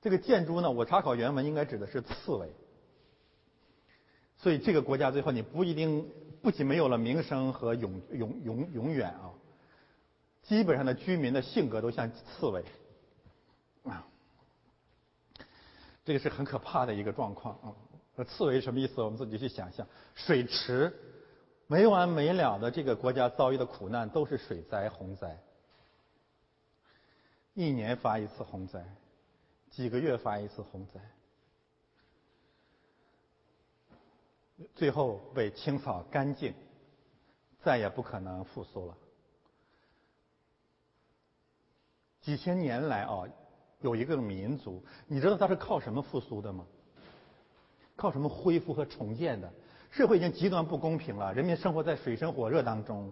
这个建筑呢，我查考原文应该指的是刺猬。所以这个国家最后你不一定不仅没有了名声和永永永永远啊，基本上的居民的性格都像刺猬啊。这个是很可怕的一个状况啊。刺猬什么意思？我们自己去想象。水池。没完没了的这个国家遭遇的苦难都是水灾、洪灾，一年发一次洪灾，几个月发一次洪灾，最后被清扫干净，再也不可能复苏了。几千年来啊，有一个民族，你知道它是靠什么复苏的吗？靠什么恢复和重建的？社会已经极端不公平了，人民生活在水深火热当中，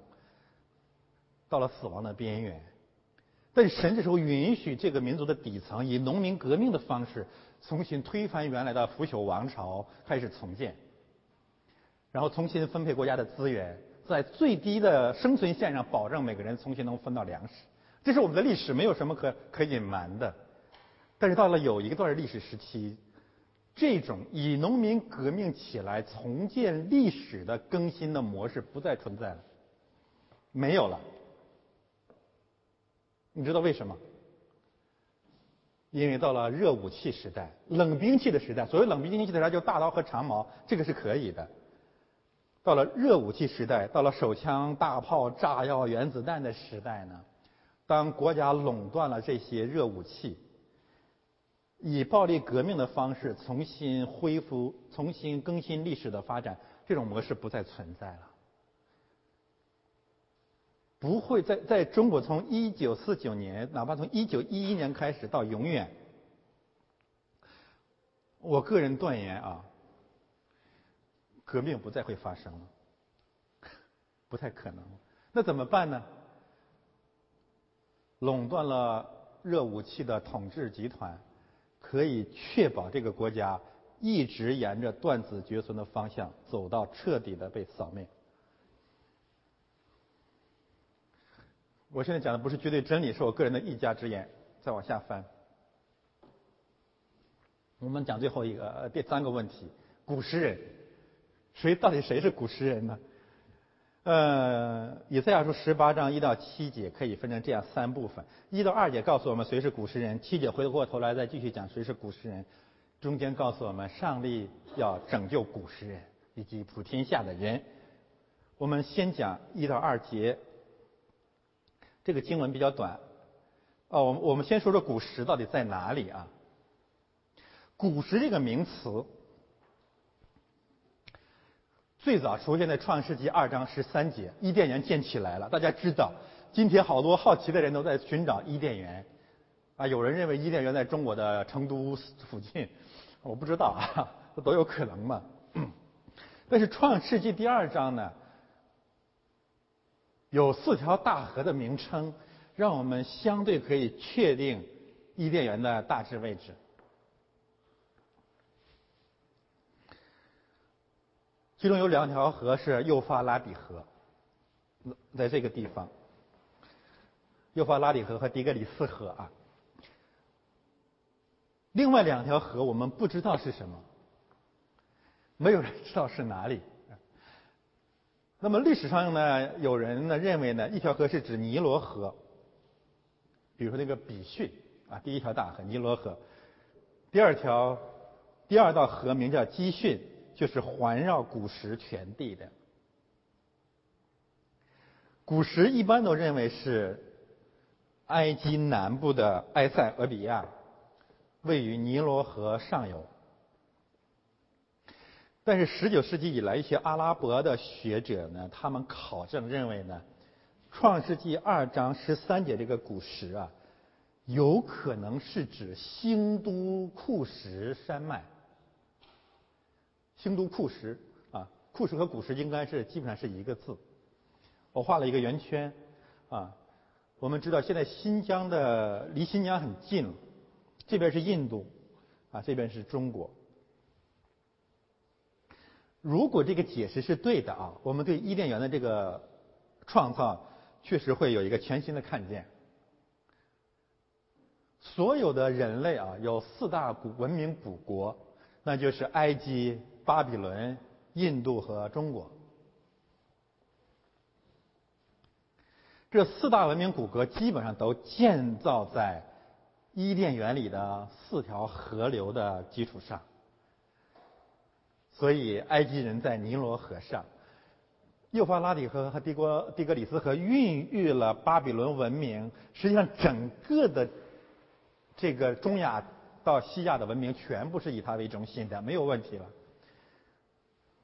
到了死亡的边缘。但神这时候允许这个民族的底层以农民革命的方式重新推翻原来的腐朽王朝，开始重建，然后重新分配国家的资源，在最低的生存线上保证每个人重新能分到粮食。这是我们的历史，没有什么可可隐瞒的。但是到了有一段历史时期。这种以农民革命起来重建历史的更新的模式不再存在了，没有了。你知道为什么？因为到了热武器时代、冷兵器的时代，所谓冷兵器的时代就大刀和长矛，这个是可以的。到了热武器时代，到了手枪、大炮、炸药、原子弹的时代呢？当国家垄断了这些热武器。以暴力革命的方式重新恢复、重新更新历史的发展，这种模式不再存在了。不会在在中国从一九四九年，哪怕从一九一一年开始到永远，我个人断言啊，革命不再会发生了，不太可能。那怎么办呢？垄断了热武器的统治集团。可以确保这个国家一直沿着断子绝孙的方向走到彻底的被扫灭。我现在讲的不是绝对真理，是我个人的一家之言。再往下翻，我们讲最后一个呃第三个问题：古诗人，谁到底谁是古诗人呢？呃，以赛亚书十八章一到七节可以分成这样三部分：一到二节告诉我们谁是古诗人，七节回过头来再继续讲谁是古诗人，中间告诉我们上帝要拯救古诗人以及普天下的人。我们先讲一到二节，这个经文比较短。哦，我们我们先说说古时到底在哪里啊？古时这个名词最早出现在创世纪二章十三节，伊甸园建起来了。大家知道，今天好多好奇的人都在寻找伊甸园啊。有人认为伊甸园在中国的成都附近，我不知道啊，这 都有可能嘛。但是创世纪第二章呢？有四条大河的名称，让我们相对可以确定伊甸园的大致位置。其中有两条河是幼发拉底河，在这个地方，幼发拉底河和底格里斯河啊。另外两条河我们不知道是什么，没有人知道是哪里。那么历史上呢，有人呢认为呢，一条河是指尼罗河，比如说那个比逊啊，第一条大河尼罗河，第二条第二道河名叫基逊，就是环绕古时全地的。古时一般都认为是埃及南部的埃塞俄比亚，位于尼罗河上游。但是十九世纪以来，一些阿拉伯的学者呢，他们考证认为呢，《创世纪》二章十三节这个古时啊，有可能是指兴都库什山脉。京都库什啊，库什和古时应该是基本上是一个字。我画了一个圆圈啊，我们知道现在新疆的离新疆很近，这边是印度啊，这边是中国。如果这个解释是对的啊，我们对伊甸园的这个创造确实会有一个全新的看见。所有的人类啊，有四大古文明古国，那就是埃及、巴比伦、印度和中国。这四大文明古国基本上都建造在伊甸园里的四条河流的基础上。所以，埃及人在尼罗河上，幼发拉底河和帝国蒂格里斯河孕育了巴比伦文明。实际上，整个的这个中亚到西亚的文明，全部是以它为中心的，没有问题了。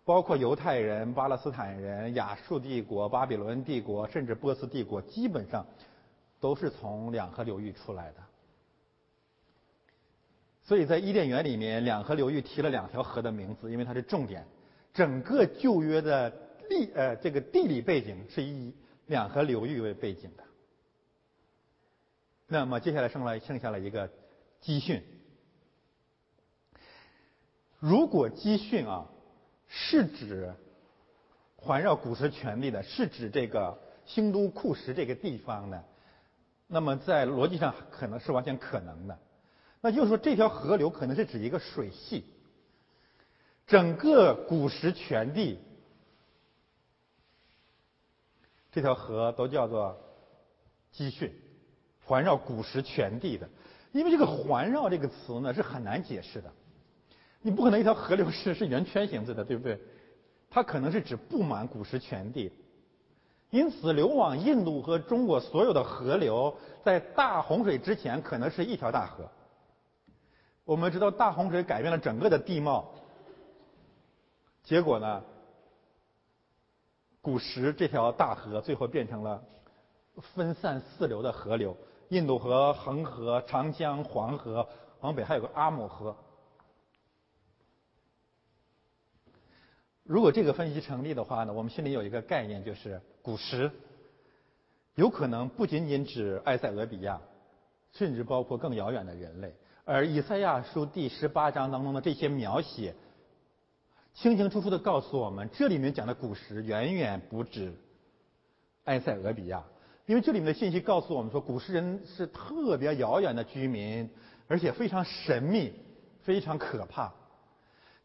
包括犹太人、巴勒斯坦人、亚述帝国、巴比伦帝国，甚至波斯帝国，基本上都是从两河流域出来的。所以在伊甸园里面，两河流域提了两条河的名字，因为它是重点。整个旧约的历呃这个地理背景是以两河流域为背景的。那么接下来剩了剩下了一个基训。如果基训啊是指环绕古时权力的，是指这个兴都库什这个地方呢，那么在逻辑上可能是完全可能的。那就是说，这条河流可能是指一个水系，整个古时全地，这条河都叫做基训，环绕古时全地的。因为这个“环绕”这个词呢是很难解释的，你不可能一条河流是 是圆圈形的，对不对？它可能是指布满古时全地。因此，流往印度和中国所有的河流，在大洪水之前可能是一条大河。我们知道大洪水改变了整个的地貌，结果呢，古时这条大河最后变成了分散四流的河流：印度河、恒河、长江、黄河，往北还有个阿姆河。如果这个分析成立的话呢，我们心里有一个概念，就是古时有可能不仅仅指埃塞俄比亚，甚至包括更遥远的人类。而以赛亚书第十八章当中的这些描写，清清楚楚的告诉我们，这里面讲的古时远远不止埃塞俄比亚，因为这里面的信息告诉我们说，古时人是特别遥远的居民，而且非常神秘，非常可怕。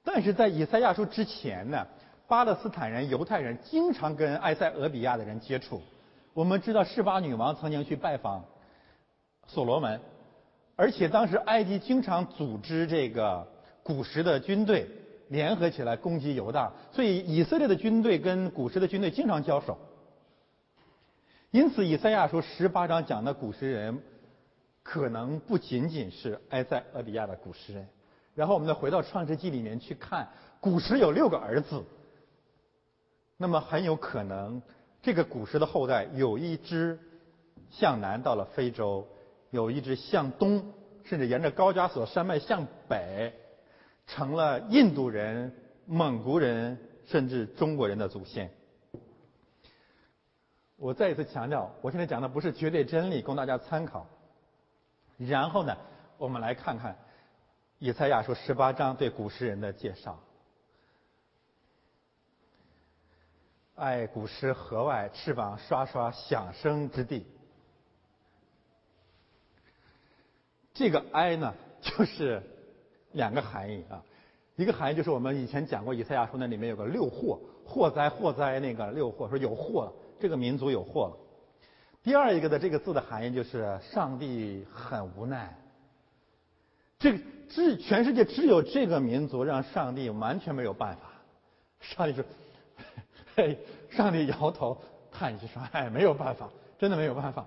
但是在以赛亚书之前呢，巴勒斯坦人、犹太人经常跟埃塞俄比亚的人接触。我们知道示巴女王曾经去拜访所罗门，而且当时埃及经常组织这个古时的军队联合起来攻击犹大，所以以色列的军队跟古时的军队经常交手。因此，以赛亚书十八章讲的古时人，可能不仅仅是埃塞俄比亚的古时人。然后，我们再回到创世纪里面去看，古时有六个儿子，那么很有可能，这个古时的后代有一只向南到了非洲，有一只向东，甚至沿着高加索山脉向北，成了印度人、蒙古人，甚至中国人的祖先。我再一次强调，我现在讲的不是绝对真理，供大家参考。然后呢，我们来看看以赛亚书十八章对古诗人的介绍。爱古诗河外，翅膀刷刷响声之地。这个哀呢，就是两个含义啊。一个含义就是我们以前讲过以赛亚书那里面有个六祸，祸灾祸灾那个六祸，说有祸了。这个民族有祸了。第二一个的这个字的含义就是上帝很无奈。这个只全世界只有这个民族让上帝完全没有办法。上帝说：“嘿，上帝摇头叹息说：‘哎，没有办法，真的没有办法。’”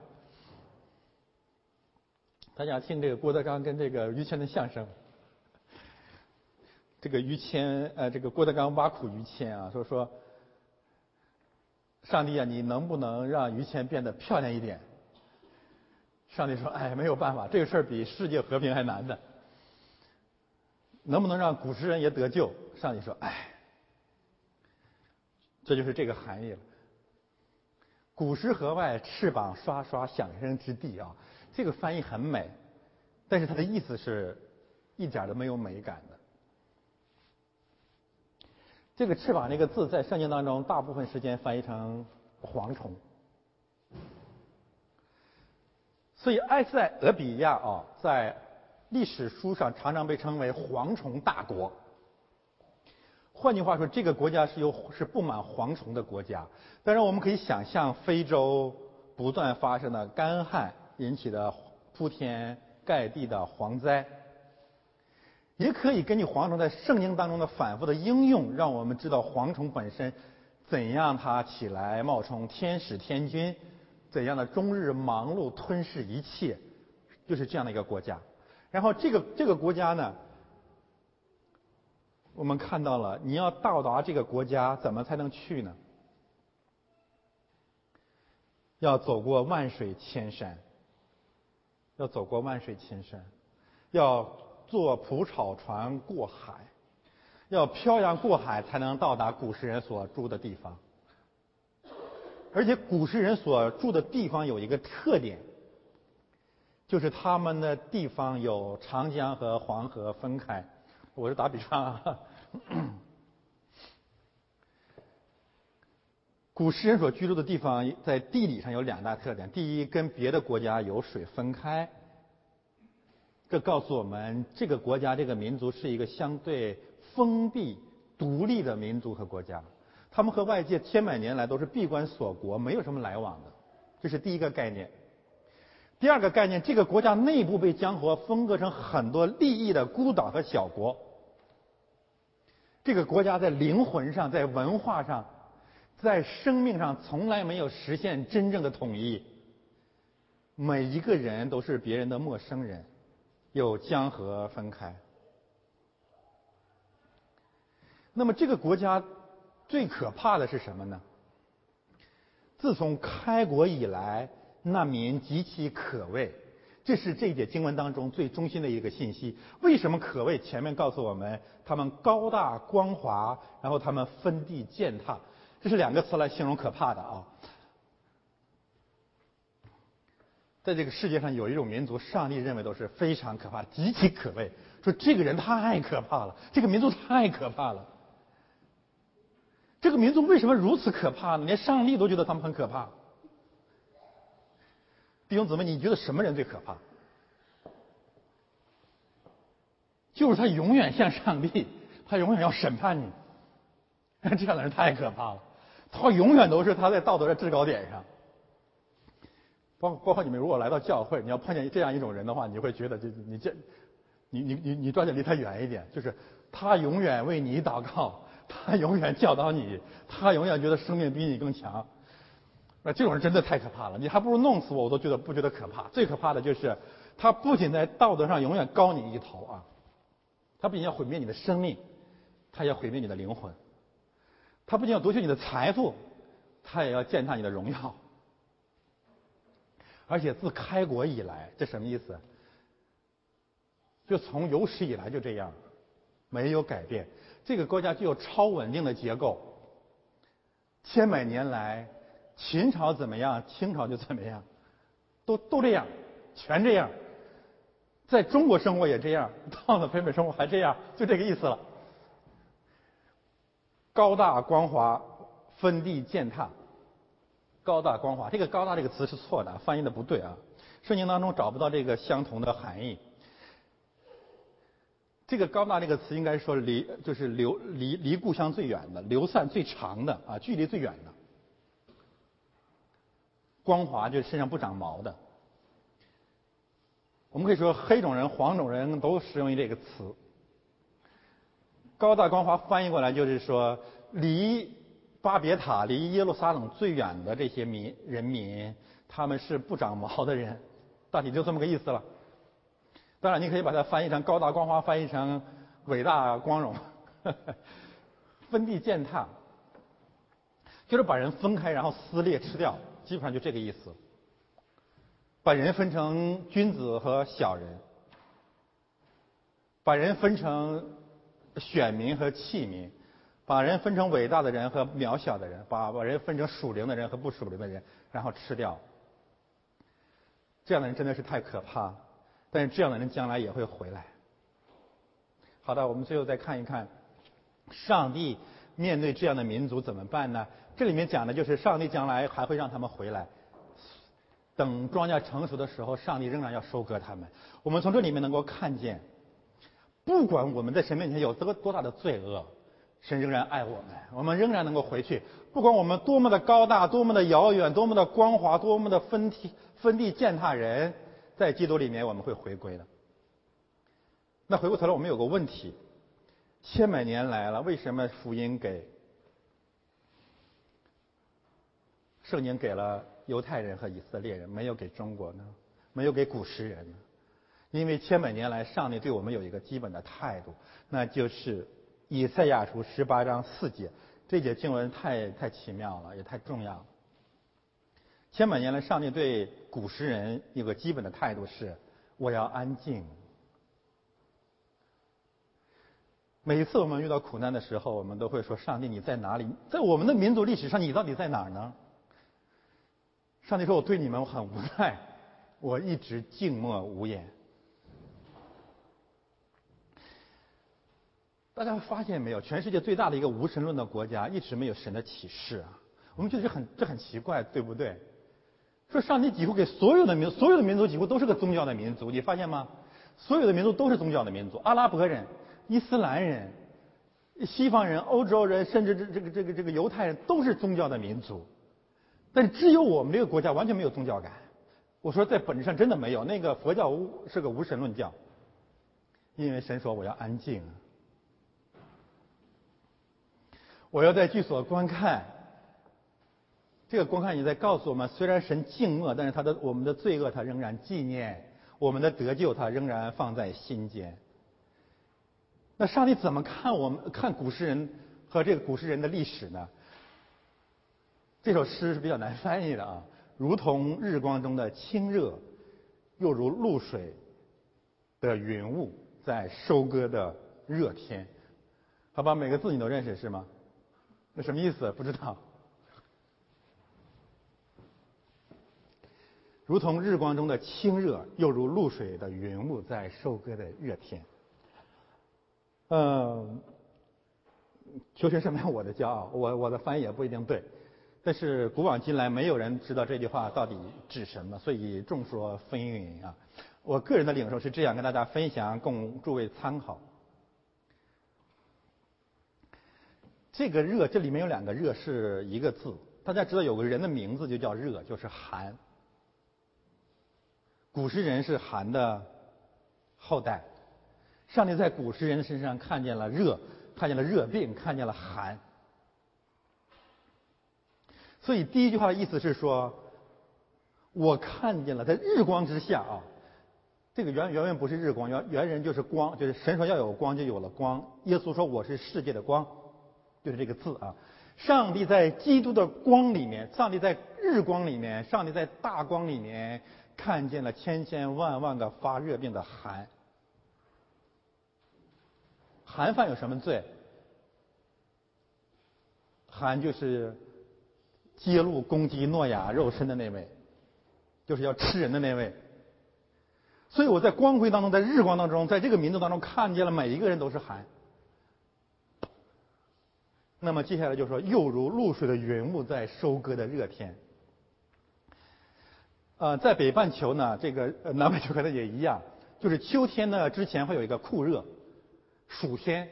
大家听这个郭德纲跟这个于谦的相声。这个于谦呃，这个郭德纲挖苦于谦啊，说说。上帝啊，你能不能让于谦变得漂亮一点？上帝说：“哎，没有办法，这个事儿比世界和平还难的。能不能让古诗人也得救？”上帝说：“哎，这就是这个含义了。古诗河外，翅膀刷刷响声之地啊，这个翻译很美，但是它的意思是一点都没有美感的。”这个翅膀这个字在圣经当中大部分时间翻译成蝗虫，所以埃塞俄比亚啊，在历史书上常常被称为蝗虫大国。换句话说，这个国家是由是布满蝗虫的国家。当然，我们可以想象非洲不断发生的干旱引起的铺天盖地的蝗灾。也可以根据蝗虫在圣经当中的反复的应用，让我们知道蝗虫本身怎样它起来冒充天使天君，怎样的终日忙碌吞噬一切，就是这样的一个国家。然后这个这个国家呢，我们看到了，你要到达这个国家，怎么才能去呢？要走过万水千山，要走过万水千山，要。坐蒲草船过海，要漂洋过海才能到达古时人所住的地方。而且古时人所住的地方有一个特点，就是他们的地方有长江和黄河分开。我是打比方啊，古诗人所居住的地方在地理上有两大特点：第一，跟别的国家有水分开。这告诉我们，这个国家、这个民族是一个相对封闭、独立的民族和国家。他们和外界千百年来都是闭关锁国，没有什么来往的。这是第一个概念。第二个概念，这个国家内部被江河分割成很多利益的孤岛和小国。这个国家在灵魂上、在文化上、在生命上，从来没有实现真正的统一。每一个人都是别人的陌生人。有江河分开。那么这个国家最可怕的是什么呢？自从开国以来，难民极其可畏，这是这一节经文当中最中心的一个信息。为什么可畏？前面告诉我们，他们高大光滑，然后他们分地践踏，这是两个词来形容可怕的啊。在这个世界上有一种民族，上帝认为都是非常可怕、极其可畏。说这个人太可怕了，这个民族太可怕了。这个民族为什么如此可怕呢？连上帝都觉得他们很可怕。弟兄姊妹，你觉得什么人最可怕？就是他永远像上帝，他永远要审判你。这样的人太可怕了，他永远都是他在道德的制高点上。包包括你们如果来到教会，你要碰见这样一种人的话，你会觉得就你这，你你你你抓紧离他远一点。就是他永远为你祷告，他永远教导你，他永远觉得生命比你更强。那这种人真的太可怕了，你还不如弄死我，我都觉得不觉得可怕。最可怕的就是他不仅在道德上永远高你一头啊，他不仅要毁灭你的生命，他要毁灭你的灵魂。他不仅要夺取你的财富，他也要践踏你的荣耀。而且自开国以来，这什么意思？就从有史以来就这样，没有改变。这个国家具有超稳定的结构，千百年来，秦朝怎么样，清朝就怎么样，都都这样，全这样。在中国生活也这样，到了北美生活还这样，就这个意思了。高大光华，分地践踏。高大光华，这个“高大”这个词是错的，翻译的不对啊。圣经当中找不到这个相同的含义。这个“高大”这个词应该说离就是流离离故乡最远的，流散最长的啊，距离最远的。光滑就是身上不长毛的。我们可以说黑种人、黄种人都适用于这个词。高大光华翻译过来就是说，离巴别塔、离耶路撒冷最远的这些民人民，他们是不长毛的人，大体就这么个意思了。当然，你可以把它翻译成高大光华，翻译成伟大光荣，分地践踏，就是把人分开，然后撕裂吃掉，基本上就这个意思。把人分成君子和小人，把人分成。选民和器民，把人分成伟大的人和渺小的人，把把人分成属灵的人和不属灵的人，然后吃掉。这样的人真的是太可怕，但是这样的人将来也会回来。好的，我们最后再看一看，上帝面对这样的民族怎么办呢？这里面讲的就是上帝将来还会让他们回来，等庄稼成熟的时候，上帝仍然要收割他们。我们从这里面能够看见。不管我们在神面前有多多大的罪恶，神仍然爱我们，我们仍然能够回去。不管我们多么的高大，多么的遥远，多么的光滑，多么的分地分地践踏人，在基督里面我们会回归的。那回过头来，我们有个问题：千百年来了，为什么福音给圣经给了犹太人和以色列人，没有给中国呢？没有给古时人呢？因为千百年来，上帝对我们有一个基本的态度，那就是以赛亚书十八章四节，这节经文太太奇妙了，也太重要了。千百年来，上帝对古时人有个基本的态度是：我要安静。每一次我们遇到苦难的时候，我们都会说：上帝，你在哪里？在我们的民族历史上，你到底在哪儿呢？上帝说：我对你们很无奈，我一直静默无言。大家发现没有？全世界最大的一个无神论的国家一直没有神的启示啊！我们觉得这很这很奇怪，对不对？说上帝几乎给所有的民所有的民族几乎都是个宗教的民族，你发现吗？所有的民族都是宗教的民族，阿拉伯人、伊斯兰人、西方人、欧洲人，甚至这这个这个这个犹太人都是宗教的民族，但是只有我们这个国家完全没有宗教感。我说在本质上真的没有，那个佛教无是个无神论教，因为神说我要安静。我要在居所观看，这个观看也在告诉我们：虽然神静默，但是他的我们的罪恶他仍然纪念，我们的得救他仍然放在心间。那上帝怎么看我们看古诗人和这个古诗人的历史呢？这首诗是比较难翻译的啊，如同日光中的清热，又如露水的云雾，在收割的热天。好吧，每个字你都认识是吗？那什么意思？不知道。如同日光中的清热，又如露水的云雾，在收割的热天。嗯，求神赦免我的骄傲，我我的翻译也不一定对。但是古往今来，没有人知道这句话到底指什么，所以众说纷纭啊。我个人的领受是这样，跟大家分享，供诸位参考。这个热，这里面有两个热是一个字。大家知道有个人的名字就叫热，就是寒。古时人是寒的后代，上帝在古时人身上看见了热，看见了热病，看见了寒。所以第一句话的意思是说，我看见了在日光之下啊，这个原原文不是日光，原原人就是光，就是神说要有光就有了光。耶稣说我是世界的光。就是这个字啊，上帝在基督的光里面，上帝在日光里面，上帝在大光里面，看见了千千万万个发热病的寒。寒犯有什么罪？寒就是揭露攻击诺亚肉身的那位，就是要吃人的那位。所以我在光辉当中，在日光当中，在这个民族当中，看见了每一个人都是寒。那么接下来就说，又如露水的云雾在收割的热天。呃，在北半球呢，这个呃南半球可能也一样，就是秋天呢之前会有一个酷热，暑天，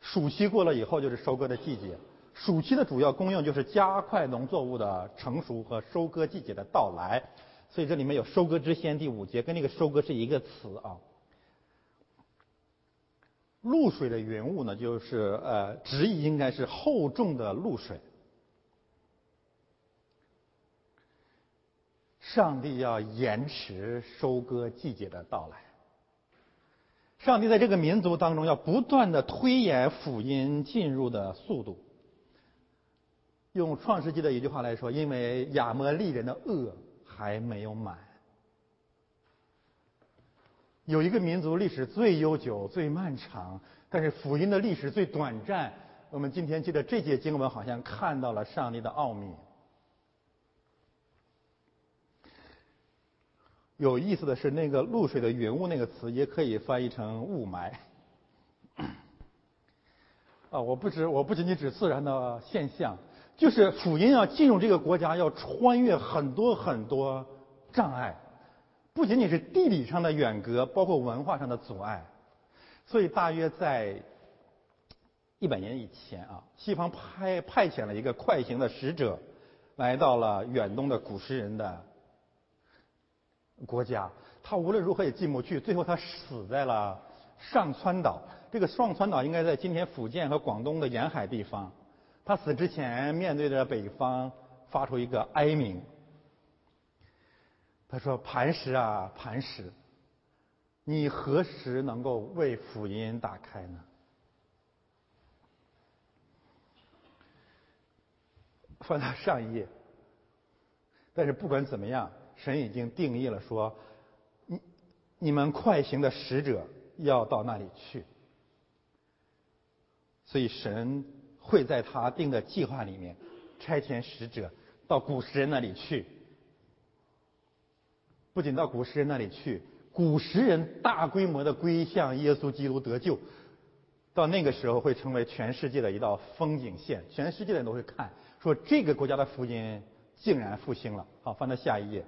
暑期过了以后就是收割的季节。暑期的主要功用就是加快农作物的成熟和收割季节的到来，所以这里面有收割之先第五节，跟那个收割是一个词啊。露水的云雾呢，就是呃，直译应该是厚重的露水。上帝要延迟收割季节的到来。上帝在这个民族当中要不断的推延福音进入的速度。用创世纪的一句话来说，因为亚摩利人的恶还没有满。有一个民族历史最悠久、最漫长，但是福音的历史最短暂。我们今天记得这节经文，好像看到了上帝的奥秘。有意思的是，那个“露水的云雾”那个词也可以翻译成雾霾。啊，我不止，我不仅仅指自然的现象，就是福音要进入这个国家，要穿越很多很多障碍。不仅仅是地理上的远隔，包括文化上的阻碍，所以大约在一百年以前啊，西方派派遣了一个快行的使者，来到了远东的古诗人的国家。他无论如何也进不去，最后他死在了上川岛。这个上川岛应该在今天福建和广东的沿海地方。他死之前面对着北方，发出一个哀鸣。他说：“磐石啊，磐石，你何时能够为福音打开呢？” 翻到上一页。但是不管怎么样，神已经定义了说：“你你们快行的使者要到那里去。”所以神会在他定的计划里面差遣使者到古时人那里去。不仅到古时人那里去，古时人大规模的归向耶稣基督得救，到那个时候会成为全世界的一道风景线，全世界的人都会看，说这个国家的福音竟然复兴了。好，翻到下一页，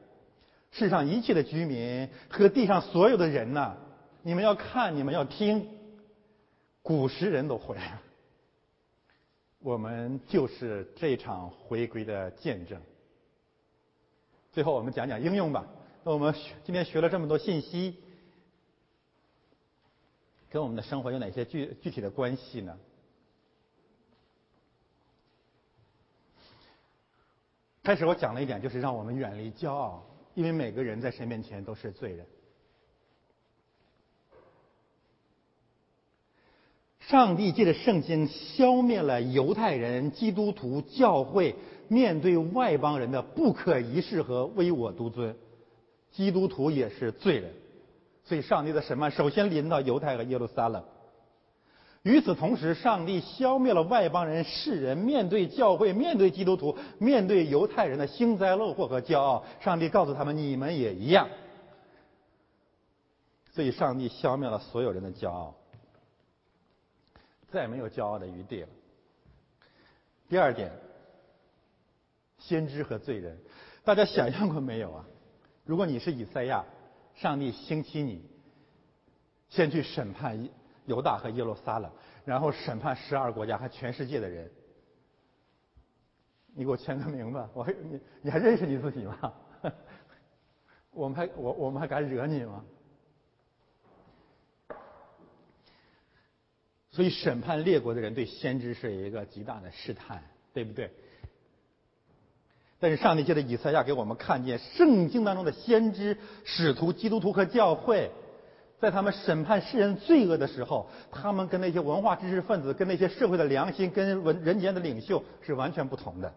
世上一切的居民和地上所有的人呐，你们要看，你们要听，古时人都回来了，我们就是这场回归的见证。最后，我们讲讲应用吧。那我们今天学了这么多信息，跟我们的生活有哪些具具体的关系呢？开始我讲了一点，就是让我们远离骄傲，因为每个人在神面前都是罪人。上帝借着圣经消灭了犹太人、基督徒、教会面对外邦人的不可一世和唯我独尊。基督徒也是罪人，所以上帝的审判首先临到犹太和耶路撒冷。与此同时，上帝消灭了外邦人世人面对教会、面对基督徒、面对犹太人的幸灾乐祸和骄傲。上帝告诉他们：“你们也一样。”所以，上帝消灭了所有人的骄傲，再没有骄傲的余地了。第二点，先知和罪人，大家想象过没有啊？如果你是以赛亚，上帝兴起你，先去审判犹大和耶路撒冷，然后审判十二国家和全世界的人。你给我签个名吧，我还你你还认识你自己吗？我们还我我们还敢惹你吗？所以审判列国的人对先知是一个极大的试探，对不对？但是上帝借着以赛亚给我们看见，圣经当中的先知、使徒、基督徒和教会，在他们审判世人罪恶的时候，他们跟那些文化知识分子、跟那些社会的良心、跟文人间的领袖是完全不同的。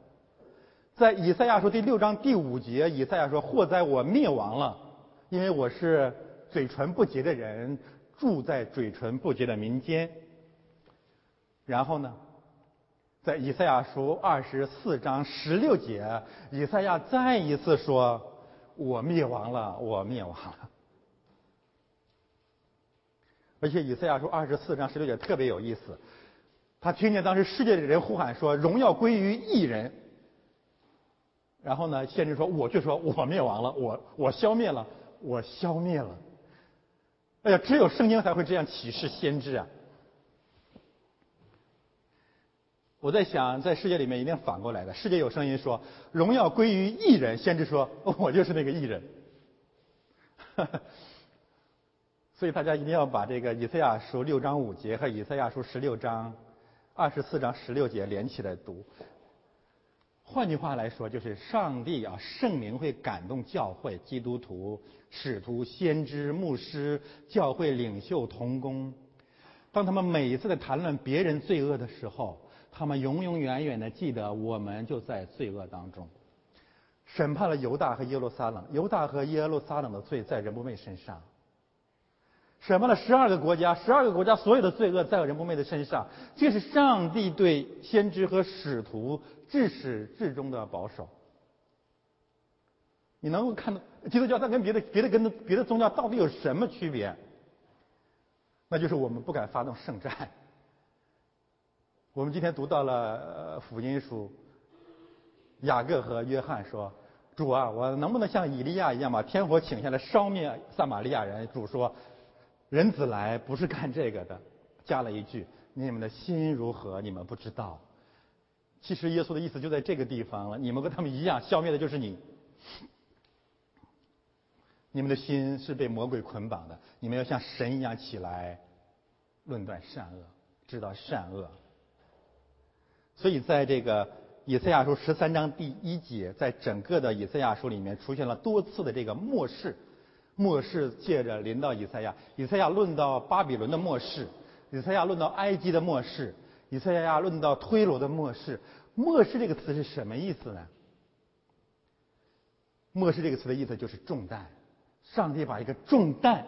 在以赛亚书第六章第五节，以赛亚说：“祸哉，我灭亡了，因为我是嘴唇不洁的人，住在嘴唇不洁的民间。”然后呢，在以赛亚书二十四章十六节，以赛亚再一次说：“我灭亡了，我灭亡了。”而且以赛亚书二十四章十六节特别有意思，他听见当时世界的人呼喊说：“荣耀归于一人。”然后呢？先知说：“我却说我灭亡了，我我消灭了，我消灭了。”哎呀，只有圣经才会这样启示先知啊！我在想，在世界里面一定反过来的。世界有声音说：“荣耀归于艺人。”先知说：“我就是那个艺人。”所以大家一定要把这个以赛亚书六章五节和以赛亚书十六章二十四章十六节连起来读。换句话来说，就是上帝啊，圣灵会感动教会、基督徒、使徒、先知、牧师、教会领袖、同工。当他们每一次在谈论别人罪恶的时候，他们永永远远的记得，我们就在罪恶当中。审判了犹大和耶路撒冷，犹大和耶路撒冷的罪在人不昧身上。审判了十二个国家，十二个国家所有的罪恶在人不昧的身上。这是上帝对先知和使徒。至始至终的保守，你能够看到基督教它跟别的别的跟别的宗教到底有什么区别？那就是我们不敢发动圣战。我们今天读到了福音书，雅各和约翰说：“主啊，我能不能像以利亚一样把天火请下来烧灭撒玛利亚人？”主说：“人子来不是干这个的。”加了一句：“你们的心如何？你们不知道。”其实耶稣的意思就在这个地方了。你们跟他们一样，消灭的就是你。你们的心是被魔鬼捆绑的，你们要像神一样起来，论断善恶，知道善恶。所以在这个以赛亚书十三章第一节，在整个的以赛亚书里面出现了多次的这个末世，末世借着临到以赛亚，以赛亚论到巴比伦的末世，以赛亚论到埃及的末世。以赛亚论到推罗的末世，末世这个词是什么意思呢？末世这个词的意思就是重担，上帝把一个重担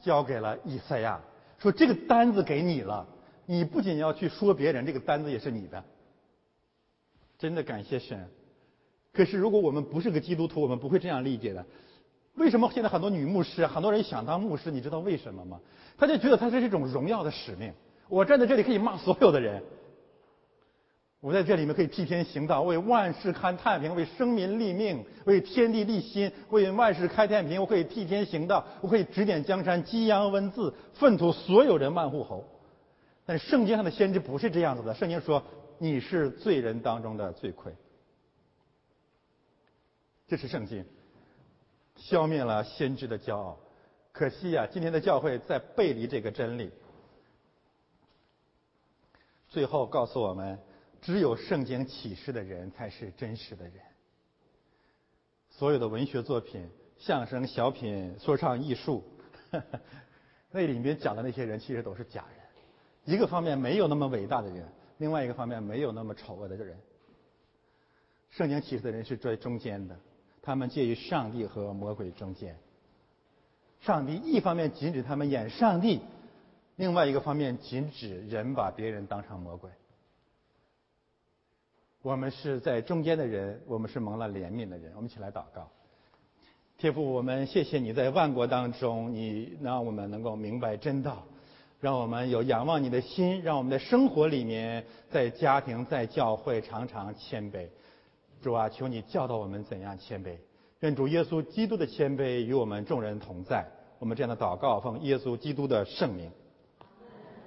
交给了以赛亚，说这个单子给你了，你不仅要去说别人，这个单子也是你的。真的感谢神。可是如果我们不是个基督徒，我们不会这样理解的。为什么现在很多女牧师，很多人想当牧师？你知道为什么吗？他就觉得他是一种荣耀的使命。我站在这里可以骂所有的人，我在这里面可以替天行道，为万世看太平，为生民立命，为天地立心，为万世开太平。我可以替天行道，我可以指点江山，激扬文字，粪土所有人万户侯。但圣经上的先知不是这样子的，圣经说你是罪人当中的罪魁，这是圣经，消灭了先知的骄傲。可惜呀，今天的教会在背离这个真理。最后告诉我们，只有圣经启示的人才是真实的人。所有的文学作品、相声、小品、说唱艺术，那里面讲的那些人其实都是假人。一个方面没有那么伟大的人，另外一个方面没有那么丑恶的人。圣经启示的人是在中间的，他们介于上帝和魔鬼中间。上帝一方面禁止他们演上帝。另外一个方面，禁止人把别人当成魔鬼。我们是在中间的人，我们是蒙了怜悯的人。我们一起来祷告，天父，我们谢谢你在万国当中，你让我们能够明白真道，让我们有仰望你的心，让我们的生活里面，在家庭、在教会常常谦卑。主啊，求你教导我们怎样谦卑。愿主耶稣基督的谦卑与我们众人同在。我们这样的祷告，奉耶稣基督的圣名。